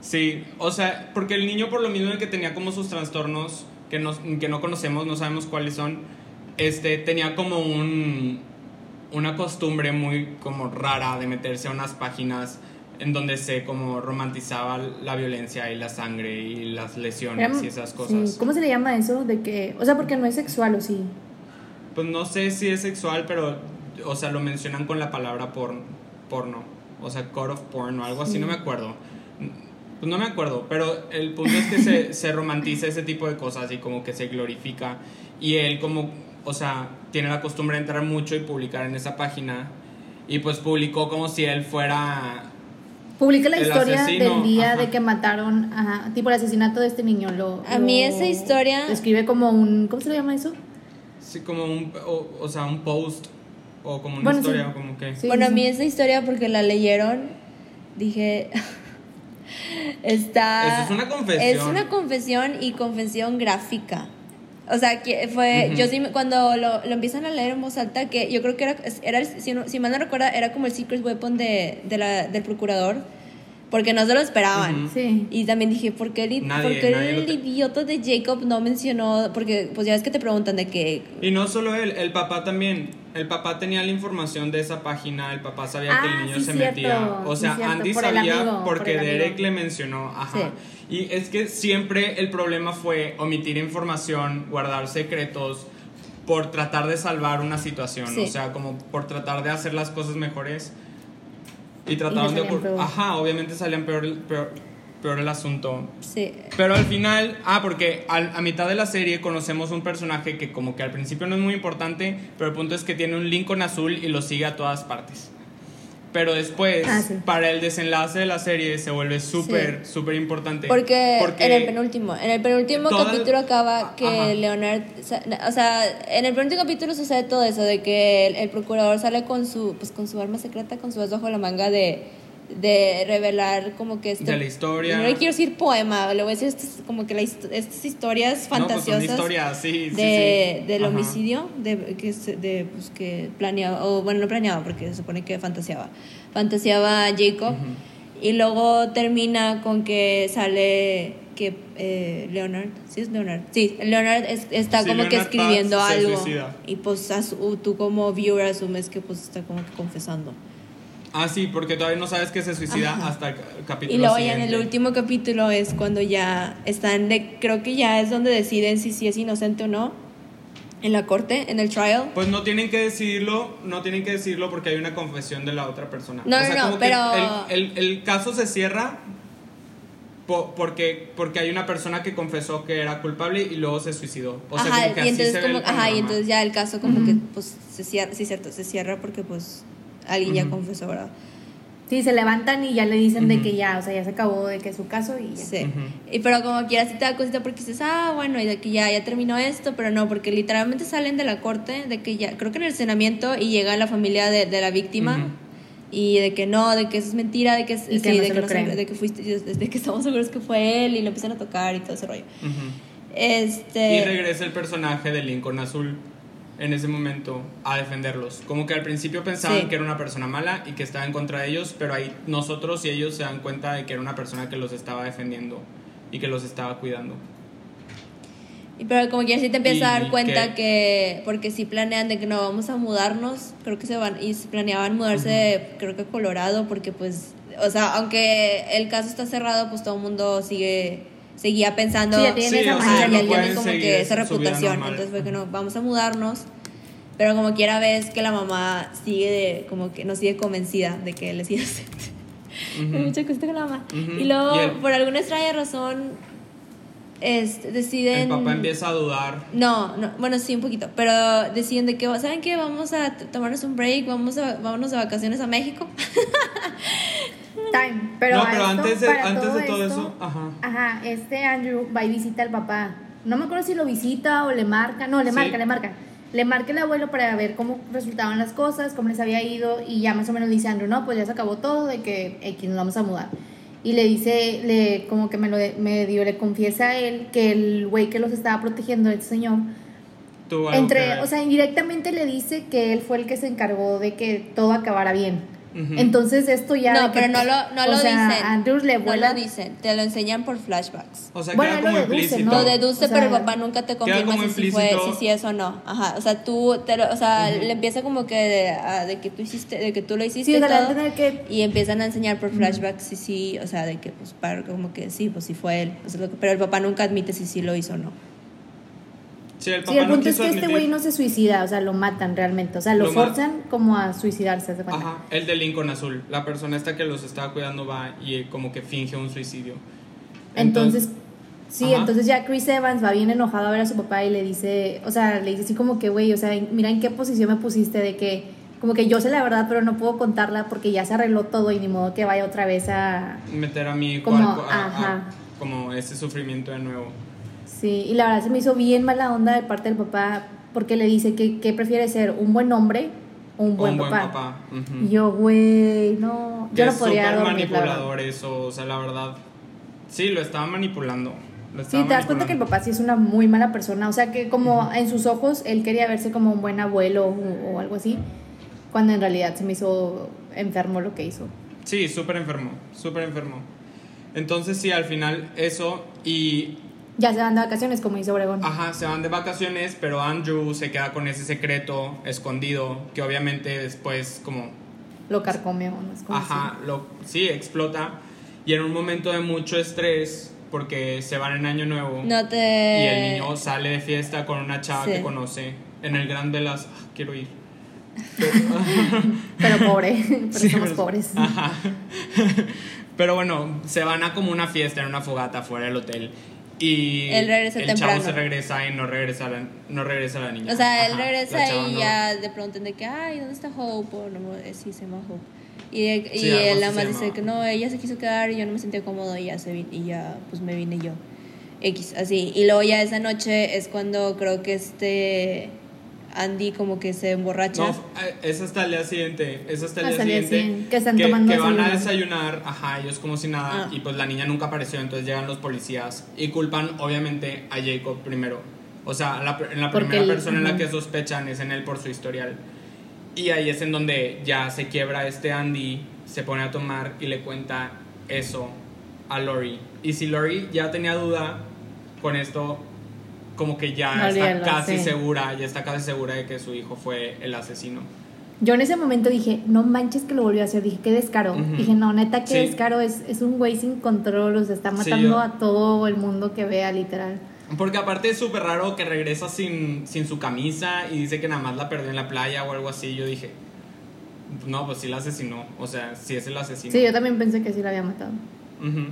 Sí, o sea, porque el niño por lo mismo de que tenía como sus trastornos que no, que no conocemos, no sabemos cuáles son, este, tenía como un, una costumbre muy como rara de meterse a unas páginas en donde se como romantizaba la violencia y la sangre y las lesiones Era- y esas sí, cosas. ¿Cómo se le llama eso? De que, o sea, porque no es sexual o sí. Pues no sé si es sexual, pero, o sea, lo mencionan con la palabra porn, porno. O sea, code of porn o algo así, no me acuerdo. Pues no me acuerdo, pero el punto es que se, se romantiza ese tipo de cosas y como que se glorifica. Y él como, o sea, tiene la costumbre de entrar mucho y publicar en esa página. Y pues publicó como si él fuera... Publica la El historia asesino, del día ajá. de que mataron, ajá, tipo el asesinato de este niño. Lo, A mí esa historia- Describe como un, ¿cómo se le llama eso? Sí, como un... O, o sea, un post. O como una Bueno, sí. historia, o como que... Sí, bueno, a mí esa historia porque la leyeron, dije, está... Eso es una confesión. Es una confesión y confesión gráfica. O sea, que fue, yo sí, me- cuando lo, lo empiezan a leer en voz alta, que yo creo que era, era el- si, no- si mal no recuerda, era como el secret weapon de, de la, del procurador, porque no se lo esperaban. Sí. Y también dije, ¿por qué el, Nadie- por qué nadie lo el te- idiota de Jacob no mencionó? Porque pues ya ves que te preguntan de que... Y no solo él, el papá también. El papá tenía la información de esa página, el papá sabía que el Ah, niño sí, se cierto, metía. O sea, Andy por sabía amigo, porque. Derek le mencionó. Ajá. Y es que siempre el problema fue omitir información, guardar secretos por tratar de salvar una situación. Sí. O sea, como por tratar de hacer las cosas mejores. Y trataron de salían ocur- peor. Ajá, obviamente salían peor, peor, peor el asunto. Sí. Pero al final, ah, porque al- a mitad de la serie conocemos un personaje que como que al principio no es muy importante, pero el punto es que tiene un Lincoln azul y lo sigue a todas partes. Pero después, Ah, sí. para el desenlace de la serie, se vuelve súper, súper importante. Porque, en el penúltimo, en el penúltimo Toda- capítulo acaba que Ajá. Leonard, o sea, en el penúltimo capítulo sucede todo eso de que el, el procurador sale con su, pues con su arma secreta, con su as bajo la manga de, de revelar como que este, De la historia. No le quiero decir poema, le voy a decir estas, como que la estas historias No, pues fantasiosas historias, sí, sí, de, sí. del Ajá. homicidio de que de pues, que planeaba o bueno no planeaba porque se supone que fantaseaba fantaseaba a Jacob y luego termina con que sale que eh, Leonard sí es Leonard sí Leonard es- está como que escribiendo algo suicida. y pues asu- tú como viewer asumes que pues está como que confesando Ah, sí, porque todavía no sabes que se suicida hasta el ca- capítulo y luego ya en el último capítulo es cuando ya están de creo que ya es donde deciden si sí es inocente o no en la corte en el trial. Pues no tienen que decidirlo, no tienen que decirlo porque hay una confesión de la otra persona. No, o sea, no, no, como que pero- el, el- el caso se cierra po- porque, porque hay una persona que confesó que era culpable y luego se suicidó. O sea, ajá, como que y así entonces se ve como, el ajá, y entonces ya el caso como que pues se cierra, sí cierto, se cierra porque pues alguien ya confesó, ¿verdad? Sí, se levantan y ya le dicen de que ya, o sea, ya se acabó de que es su caso y ya. Sí. Y pero como quieras sí te da cosita porque dices, ah, bueno, y de que ya, ya terminó esto, pero no, porque literalmente salen de la corte, de que ya, creo que en el cenamiento y llega la familia de, de la víctima. Y de que no, de que eso es mentira, de que, es- Y que sí, no de, se que no se- de que fuiste, de que estamos seguros que fue él y lo empiezan a tocar y todo ese rollo. Este. Y regresa el personaje de Lincoln Azul en ese momento a defenderlos. Como que al principio pensaban Sí. que era una persona mala y que estaba en contra de ellos, pero ahí nosotros y ellos se dan cuenta de que era una persona que los estaba defendiendo y que los estaba cuidando. Y pero como que sí te empiezas a dar cuenta que- que, porque sí planean de que no vamos a mudarnos, creo que se van, y planeaban mudarse, creo que a Colorado, porque pues, o sea, aunque el caso está cerrado, pues todo el mundo sigue, seguía pensando, Sí, ya tienen Sí, esa sea, ya no como que esa reputación, entonces fue que no, vamos a mudarnos, pero como quiera ves que la mamá sigue, de- como que no sigue convencida de que él es inocente. Ujú. Hay mucha cosa con la mamá. Y luego, por alguna extraña razón, este, deciden... El papá empieza a dudar. No, no, bueno, sí, un poquito. Pero deciden de que, ¿saben qué? Vamos a tomarnos un break, vamos a, vámonos de vacaciones a México. Time. Pero, no, pero esto, antes de, todo esto, eso, ajá. Ajá, este Andrew va y visita al papá. No me acuerdo si lo visita o le marca. No, le Sí. marca, le marca. Le marca el abuelo para ver cómo resultaban las cosas, cómo les había ido. Y ya más o menos dice Andrew, no, pues ya se acabó todo, de que X nos vamos a mudar. Y le dice, le, como que me lo de- medio le confiesa a él que el güey que los estaba protegiendo, este señor, entre, o sea, indirectamente le dice que él fue el que se encargó de que todo acabara bien. Entonces esto ya... no, que, pero no lo, no o lo sea, dicen. Andrews le no vuela... lo dicen, te lo enseñan por flashbacks. o sea, bueno, queda él como lo deduce, implícito. ¿no? Lo deduce, O sea, pero el papá nunca te confirma si sí fue, si sí es o no. Ajá, o sea, tú, te lo- o sea, le empieza como que de, a- de que tú hiciste, de que tú lo hiciste Sí, y todo, que empiezan a enseñar por flashbacks si sí, o sea, de que pues para como que sí, pues sí fue él, O sea, lo que- pero el papá nunca admite si sí lo hizo o no. Sí, el papá Sí, el no punto es que este güey no se suicida, o sea, lo matan realmente, o sea, lo, forzan como a suicidarse, ¿se? Ajá, el de Lincoln Azul. La persona esta que los estaba cuidando va y como que finge un suicidio. Entonces, sí, Ajá. entonces ya Chris Evans va bien enojado a ver a su papá y le dice, o sea, le dice así como que, güey, o sea, mira en qué posición me pusiste de que, como que yo sé la verdad, pero no puedo contarla porque ya se arregló todo y ni modo que vaya otra vez a... meter a mi hijo Como, a- a- como ese sufrimiento de nuevo. Sí, y la verdad se me hizo bien mala onda de parte del papá porque le dice que, que prefiere ser un buen hombre o un O buen un buen papá. papá. ujú. Y yo, güey, no, yo no podría dormir, manipulador eso, o sea, la verdad. Sí, lo estaba manipulando. lo Sí, te das cuenta que el papá sí es una muy mala persona. O sea, que como en sus ojos él quería verse como un buen abuelo o, o algo así, cuando en realidad se me hizo enfermo lo que hizo. Sí, súper enfermo, súper enfermo. Entonces sí, al final eso y Ya se van de vacaciones, como dice Obregón. Ajá, se van de vacaciones, pero Andrew se queda con ese secreto escondido que obviamente después como Lo carcomió, ¿no? Es como Ajá, lo, sí, explota. Y en un momento de mucho estrés, porque se van en Año Nuevo, No te. y el niño sale de fiesta con una chava Sí. que conoce en el Gran Velas. ah, quiero ir. así. Pero pobre, pero Sí, somos pero- pobres. Ajá. Pero bueno, se van a como una fiesta en una fogata fuera del hotel. Y Él regresa el temprano. chavo se regresa y no regresa la, no regresa la niña. O sea, él Ajá, regresa y no- ya de pronto de que, ay, ¿dónde está Hope? O no, eh, sí, se llama Hope. Y, y Sí, algo él nada más dice que no, ella se quiso quedar y yo no me sentía cómodo y ya se y ya pues me vine yo. X, así. Y luego ya esa noche es cuando creo que este Andy como que se emborracha. No, eh, es hasta el día siguiente. Es hasta el Hasta día siguiente. siguiente, que están tomando que van a desayunar, ajá, ellos como si nada. Ah. Y pues la niña nunca apareció. Entonces llegan los policías y culpan, obviamente, a Jacob primero. O sea, la, en la primera él- persona en la que sospechan es en él por su historial. Y ahí es en donde ya se quiebra este Andy, se pone a tomar y le cuenta eso a Lori. Y si Lori ya tenía duda con esto, como que ya está casi sí. segura, ya está casi segura de que su hijo fue el asesino. Yo en ese momento dije, no manches que lo volvió a hacer. Dije, qué descaro. Ujú. Dije, no, neta, qué Sí. descaro. Es, es un güey sin control. O sea, está Sí, matando yo- a todo el mundo que vea, literal. Porque aparte es súper raro que regresa sin, sin su camisa y dice que nada más la perdió en la playa o algo así. Yo dije, no, pues sí la asesinó. O sea, sí es el asesino. Sí, yo también pensé que sí lo había matado. Ujú.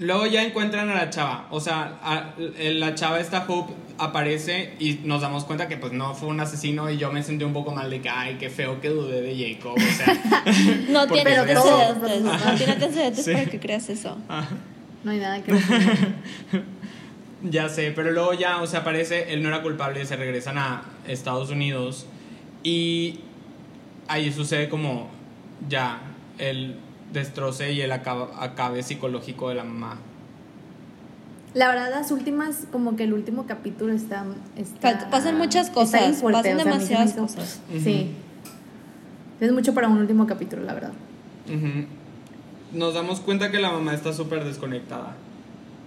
Luego ya encuentran a la chava. O sea, a- la chava esta Hope aparece y nos damos cuenta que pues no fue un asesino y yo me sentí un poco mal de que, ay, qué feo que dudé de Jacob. O sea, no tiene pero todo- antecedentes. No tiene antecedentes Sí. para que creas eso. No hay nada que. Ya sé, pero luego ya, o sea, aparece, él no era culpable, se regresan a Estados Unidos y ahí sucede como ya el destroce y el acaba- acabe psicológico de la mamá. La verdad, las últimas, como que el último capítulo está. está pasan muchas cosas, fuerte, pasan o sea, demasiadas hizo- cosas. Sí. Es mucho para un último capítulo, la verdad. Nos damos cuenta que la mamá está súper desconectada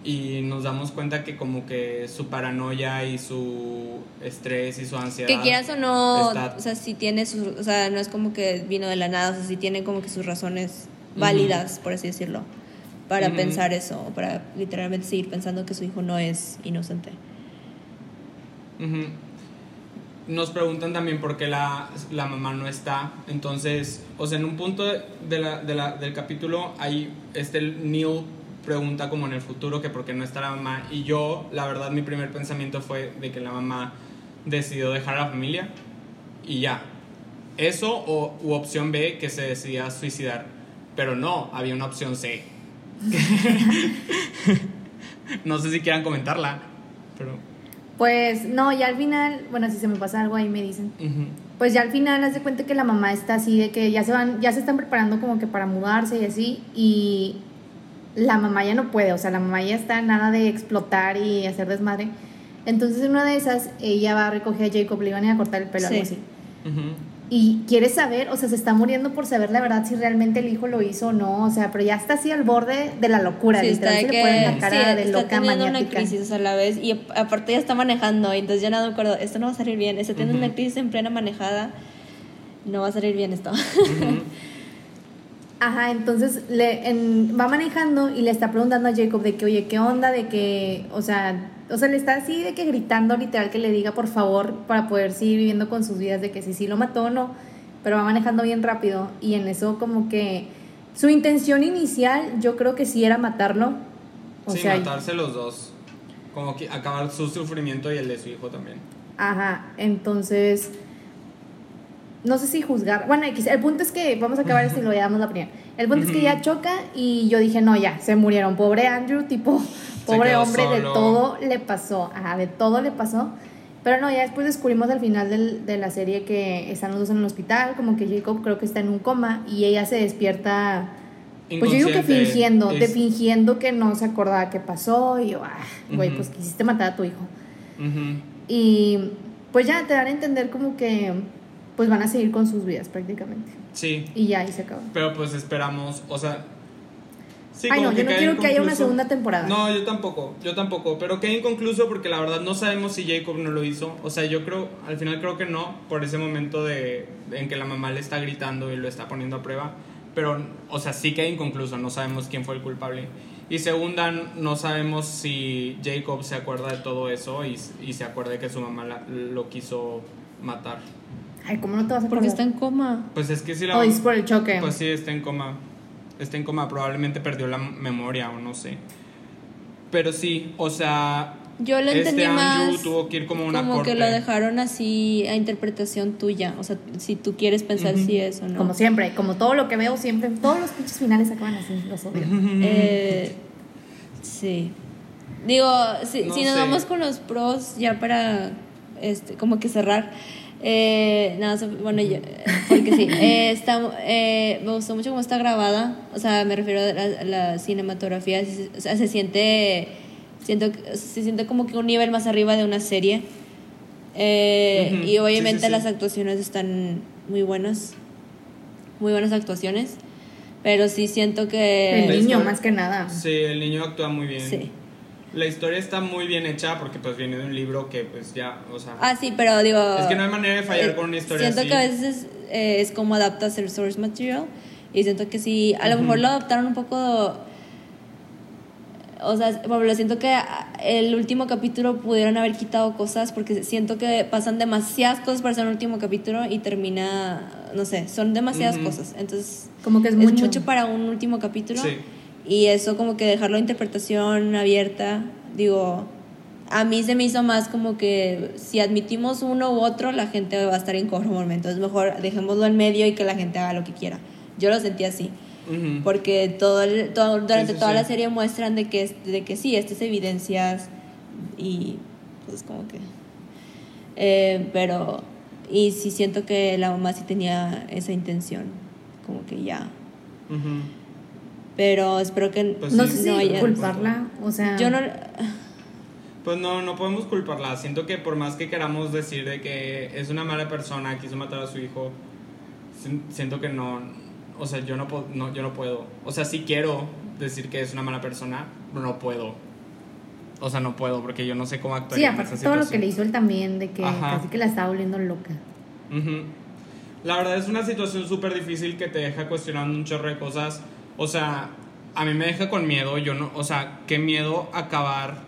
y nos damos cuenta que como que su paranoia y su estrés y su ansiedad... Que quieras o no, está- o sea, si tiene sus, o sea, no es como que vino de la nada, o sea, si tiene como que sus razones válidas, por así decirlo, para pensar eso, o para literalmente seguir pensando que su hijo no es inocente. Nos preguntan también por qué la, la mamá no está. Entonces, o sea, en un punto de la, de la- del capítulo, ahí este Neil pregunta como en el futuro que por qué no está la mamá. Y yo, la verdad, mi primer pensamiento fue de que la mamá decidió dejar a la familia y ya. Eso o u opción B, que se decidía suicidar. Pero no, había una opción C. no sé si quieran comentarla, pero... Pues no, ya al final, bueno, si se me pasa algo ahí me dicen. Pues ya al final haz de cuenta que la mamá está así de que ya se van, ya se están preparando como que para mudarse y así y la mamá ya no puede, o sea, la mamá ya está nada de explotar y hacer desmadre. Entonces en una de esas ella va a recoger a Jacob, le iban a cortar el pelo Sí. algo así. Y quiere saber, o sea, se está muriendo por saber la verdad si realmente el hijo lo hizo o no, o sea, pero ya está así al borde de la locura, Sí, está de que le pone la cara sí, de está loca teniendo una crisis a la vez y ap- aparte ya está manejando, y entonces ya no me acuerdo, esto no va a salir bien, está teniendo Ujú. una crisis en plena manejada, no va a salir bien esto. Ajá, entonces le, en- va manejando y le está preguntando a Jacob de que, oye, ¿qué onda? De que, o sea, o sea, le está así de que gritando literal que le diga por favor para poder seguir viviendo con sus vidas, de que si sí lo mató o no, pero va manejando bien rápido y en eso como que su intención inicial yo creo que sí era matarlo. O sí, sea, matarse los dos. Como que acabar su sufrimiento y el de su hijo también. Ajá, entonces no sé si juzgar. Bueno, el punto es que vamos a acabar esto y luego ya damos la opinión. El punto es que ya choca y yo dije, no, ya, se murieron. Pobre Andrew, tipo, pobre hombre, de todo le pasó. Ajá, de todo le pasó. Pero no, ya después descubrimos al final del- de la serie que están los dos en el hospital, como que Jacob creo que está en un coma y ella se despierta. Pues yo digo que fingiendo, de es- fingiendo que no se acordaba qué pasó y yo, ah, güey, pues quisiste matar a tu hijo. Y pues ya te dan a entender como que pues van a seguir con sus vidas prácticamente. Sí, Y ya ahí se acaba. pero pues esperamos, o sea, Sí, Ay, no, yo no quiero que haya una inconcluso. segunda temporada. No, yo tampoco, yo tampoco, pero queda inconcluso porque la verdad no sabemos si Jacob no lo hizo. O sea, yo creo, al final creo que no, por ese momento de en que la mamá le está gritando y lo está poniendo a prueba. Pero, o sea, sí queda inconcluso, no sabemos quién fue el culpable. Y segunda, no sabemos si Jacob se acuerda de todo eso y, y se acuerda de que su mamá la- lo quiso matar. Ay, ¿cómo no te vas a Porque acordar? está en coma. Pues es que si la O es por el choque. Pues sí, está en coma. Está en coma, probablemente perdió la memoria o no sé. Pero sí, o sea, Yo lo este entendí Andrew más tuvo que ir como a una como corte. que lo dejaron así a interpretación tuya. O sea, si tú quieres pensar si es o no. Como siempre, como todo lo que veo siempre, todos los pinches finales acaban así, los odio. Eh, sí. Digo, si, No si nos sé. vamos con los pros, ya para este, como que cerrar. Eh, nada, bueno, yo- porque sí, eh, está, eh, me gustó mucho cómo está grabada, o sea, me refiero a la, a la cinematografía, o sea, se siente, siento, se siente como que un nivel más arriba de una serie. Eh, Ujú, Y obviamente sí, sí, sí. las actuaciones están muy buenas, muy buenas actuaciones, pero sí siento que... El niño, más que nada. Sí, el niño actúa muy bien. Sí. La historia está muy bien hecha porque pues viene de un libro que pues ya, o sea... Ah, sí, pero digo... Es que no hay manera de fallar eh, con una historia Siento así. que a veces eh, es como adaptas el source material y siento que sí, a lo mejor lo adaptaron un poco... O sea, por ejemplo, siento que el último capítulo pudieron haber quitado cosas porque siento que pasan demasiadas cosas para ser un último capítulo y termina, no sé, son demasiadas Ujú. cosas. Entonces, Como que es es mucho. mucho. para un último capítulo. Sí. Y eso como que dejarlo a interpretación abierta, digo, a mí se me hizo más como que si admitimos uno u otro, la gente va a estar inconforme. Entonces mejor dejémoslo en medio y que la gente haga lo que quiera. Yo lo sentí así. Porque todo, el- todo- durante sí, toda sí. la serie muestran de que, de que sí, estas evidencias y pues como que... eh, pero... Y sí siento que la mamá sí tenía esa intención, como que ya. Ujú. Pero espero que Pues no sí, sé si no haya- culparla, o sea... Yo no... Pues no, no podemos culparla. Siento que por más que queramos decir de que es una mala persona, quiso matar a su hijo, si- siento que no, o sea, yo no, po- no, yo no puedo. O sea, sí quiero decir que es una mala persona, pero no puedo. O sea, no puedo porque yo no sé cómo actuar Sí, en aparte esa todo lo que le hizo él también, de que Ajá. casi que la estaba volviendo loca. Ujú. La verdad es una situación súper difícil que te deja cuestionando un chorro de cosas. O sea, a mí me deja con miedo. Yo no, o sea, qué miedo acabar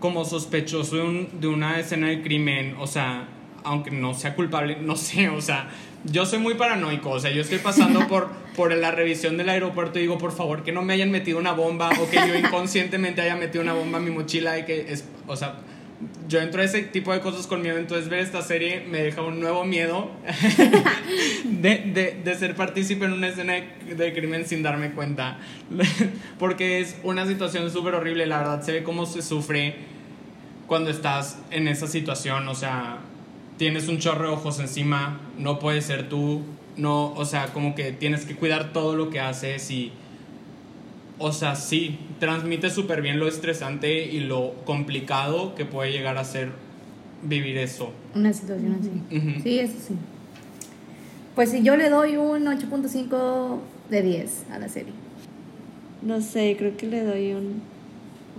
como sospechoso de, un- de una escena de crimen. O sea, aunque no sea culpable, no sé. O sea, yo soy muy paranoico. O sea, yo estoy pasando por, por la revisión del aeropuerto y digo, por favor, que no me hayan metido una bomba o que yo inconscientemente haya metido una bomba en mi mochila y que es, o sea, yo entro a ese tipo de cosas con miedo, entonces ver esta serie me deja un nuevo miedo de, de, de ser partícipe en una escena de, de crimen sin darme cuenta. Porque es una situación súper horrible, la verdad, se ve cómo se sufre cuando estás en esa situación, o sea, tienes un chorro de ojos encima, no puedes ser tú, no, o sea, como que tienes que cuidar todo lo que haces y... O sea, sí, transmite súper bien lo estresante y lo complicado que puede llegar a ser vivir eso. Una situación así. Sí, eso sí. Pues si yo le doy un 8.5 de 10 a la serie. No sé, creo que le doy un,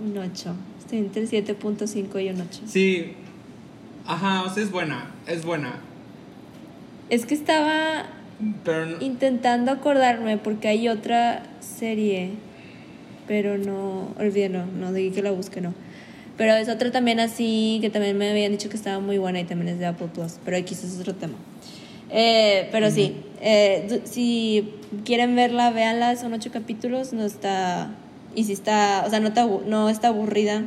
un 8. Estoy entre 7.5 y un 8. Sí, ajá, o sea, es buena, es buena. Es que estaba Pero no- intentando acordarme porque hay otra serie, pero no, olvídalo, no dije que la busque, no. Pero es otra también así, que también me habían dicho que estaba muy buena y también es de Apple Plus, pero aquí es otro tema. Eh, pero sí, eh, si quieren verla, véanla, son ocho capítulos, no está, y si está, o sea, no está, no está aburrida.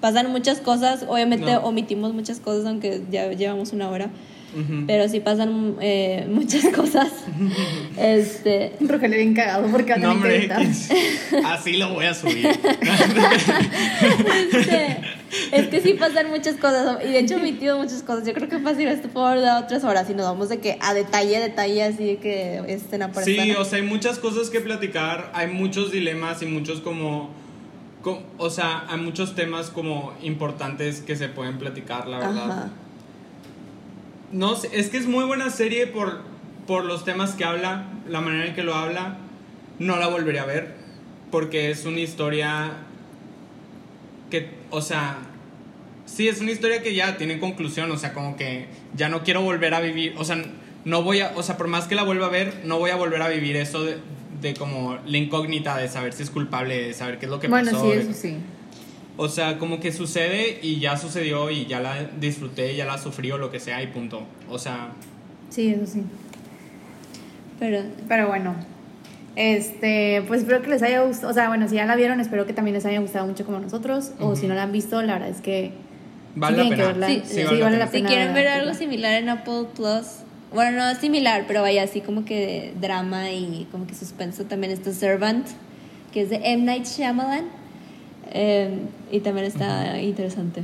Pasan muchas cosas, obviamente No. omitimos muchas cosas, aunque ya llevamos una hora, Pero sí pasan eh, muchas cosas. este, Rogelio bien cagado porque va a No, tener que así lo voy a subir. este, es que sí pasan muchas cosas, y de hecho he omitido muchas cosas. Yo creo que fácil esto dado otras horas y nos vamos de que a detalle, detalle, así de que escena por Sí, o sea, hay muchas cosas que platicar, hay muchos dilemas y muchos como, co- o sea, hay muchos temas como importantes que se pueden platicar, la verdad. Ajá. No sé, es que es muy buena serie por, por los temas que habla, la manera en que lo habla. No la volvería a ver. porque es una historia que, o sea, sí, es una historia que ya tiene conclusión, o sea, como que ya no quiero volver a vivir, o sea, no voy a, o sea, por más que la vuelva a ver, no voy a volver a vivir eso de, de como la incógnita de saber si es culpable, de saber qué es lo que bueno, pasó. sí, de- eso sí. O sea, como que sucede y ya sucedió y ya la disfruté, ya la sufrí o lo que sea y punto. O sea, Sí, eso sí. Pero Pero bueno, este, pues espero que les haya gustado. O sea, bueno, si ya la vieron, espero que también les haya gustado mucho como nosotros. O si no la han visto, la verdad es que vale sí la pena. verla. Sí, Sí, sí, vale la si pena. quieren ver algo similar en Apple Plus, bueno, no similar, pero vaya así como que drama y como que suspenso también está Servant, que es de M. Night Shyamalan. Eh, y también está interesante.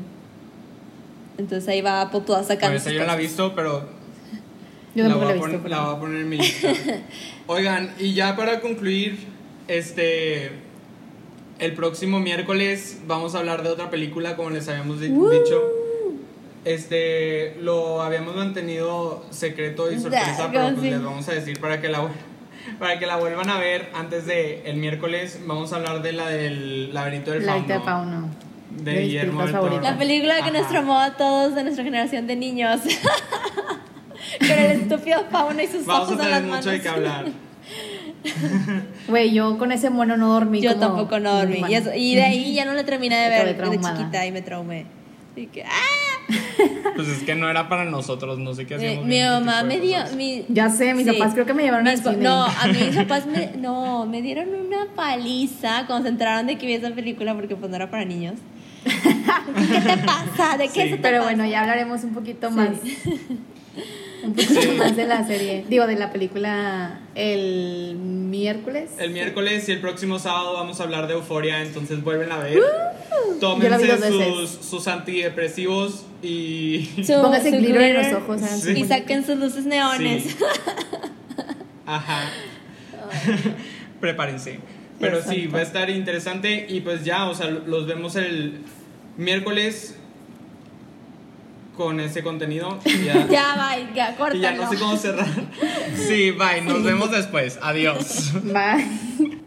Entonces ahí va Apple Plus sacando. Eso sus yo la he visto, pero Yo la, voy la la voy a poner en mi lista. Oigan, y ya para concluir, este. El próximo miércoles vamos a hablar de otra película, como les habíamos di- dicho. Este, lo habíamos mantenido secreto y sorpresa, pero pues les vamos a decir para que la para que la vuelvan a ver antes de el miércoles. Vamos a hablar de la del laberinto del La fauno. de Pauno. De De mis Guillermo del Toro. La película que nos Ajá. traumó a todos de nuestra generación de niños. Con el estúpido fauno y sus Vamos a ojos en las tener manos. mucho de qué hablar. Güey, yo con ese mono no dormí. Yo como tampoco no dormí. Y, eso- y de ahí ya no la terminé de ver de chiquita y me traumé. Así que, ¡ah! Pues es que no era para nosotros, no sé qué hacíamos. mi mamá me dio. Mi, Ya sé, mis sí. papás creo que me llevaron Mis al cine. No, a mis papás me, no, me dieron una paliza cuando se enteraron de que vi esa película porque pues no era para niños. ¿Qué te pasa? ¿De qué Sí. se te Pero pasa? bueno, ya hablaremos un poquito Sí. Un poquito más de la serie. Digo, de la película el miércoles. El miércoles y el próximo sábado vamos a hablar de euforia, entonces vuelven a ver. Vi Tómense sus, sus antidepresivos y. Su- Póngase su glitter en los ojos. Sí. Y saquen sus luces neones. Sí. Ajá. Prepárense. Pero sí, va a estar interesante y pues ya, o sea, los vemos el miércoles con ese contenido. Ya, Ya, bye, ya, y córtalo. ya no sé cómo cerrar. Sí, bye, nos vemos después. Adiós. Bye.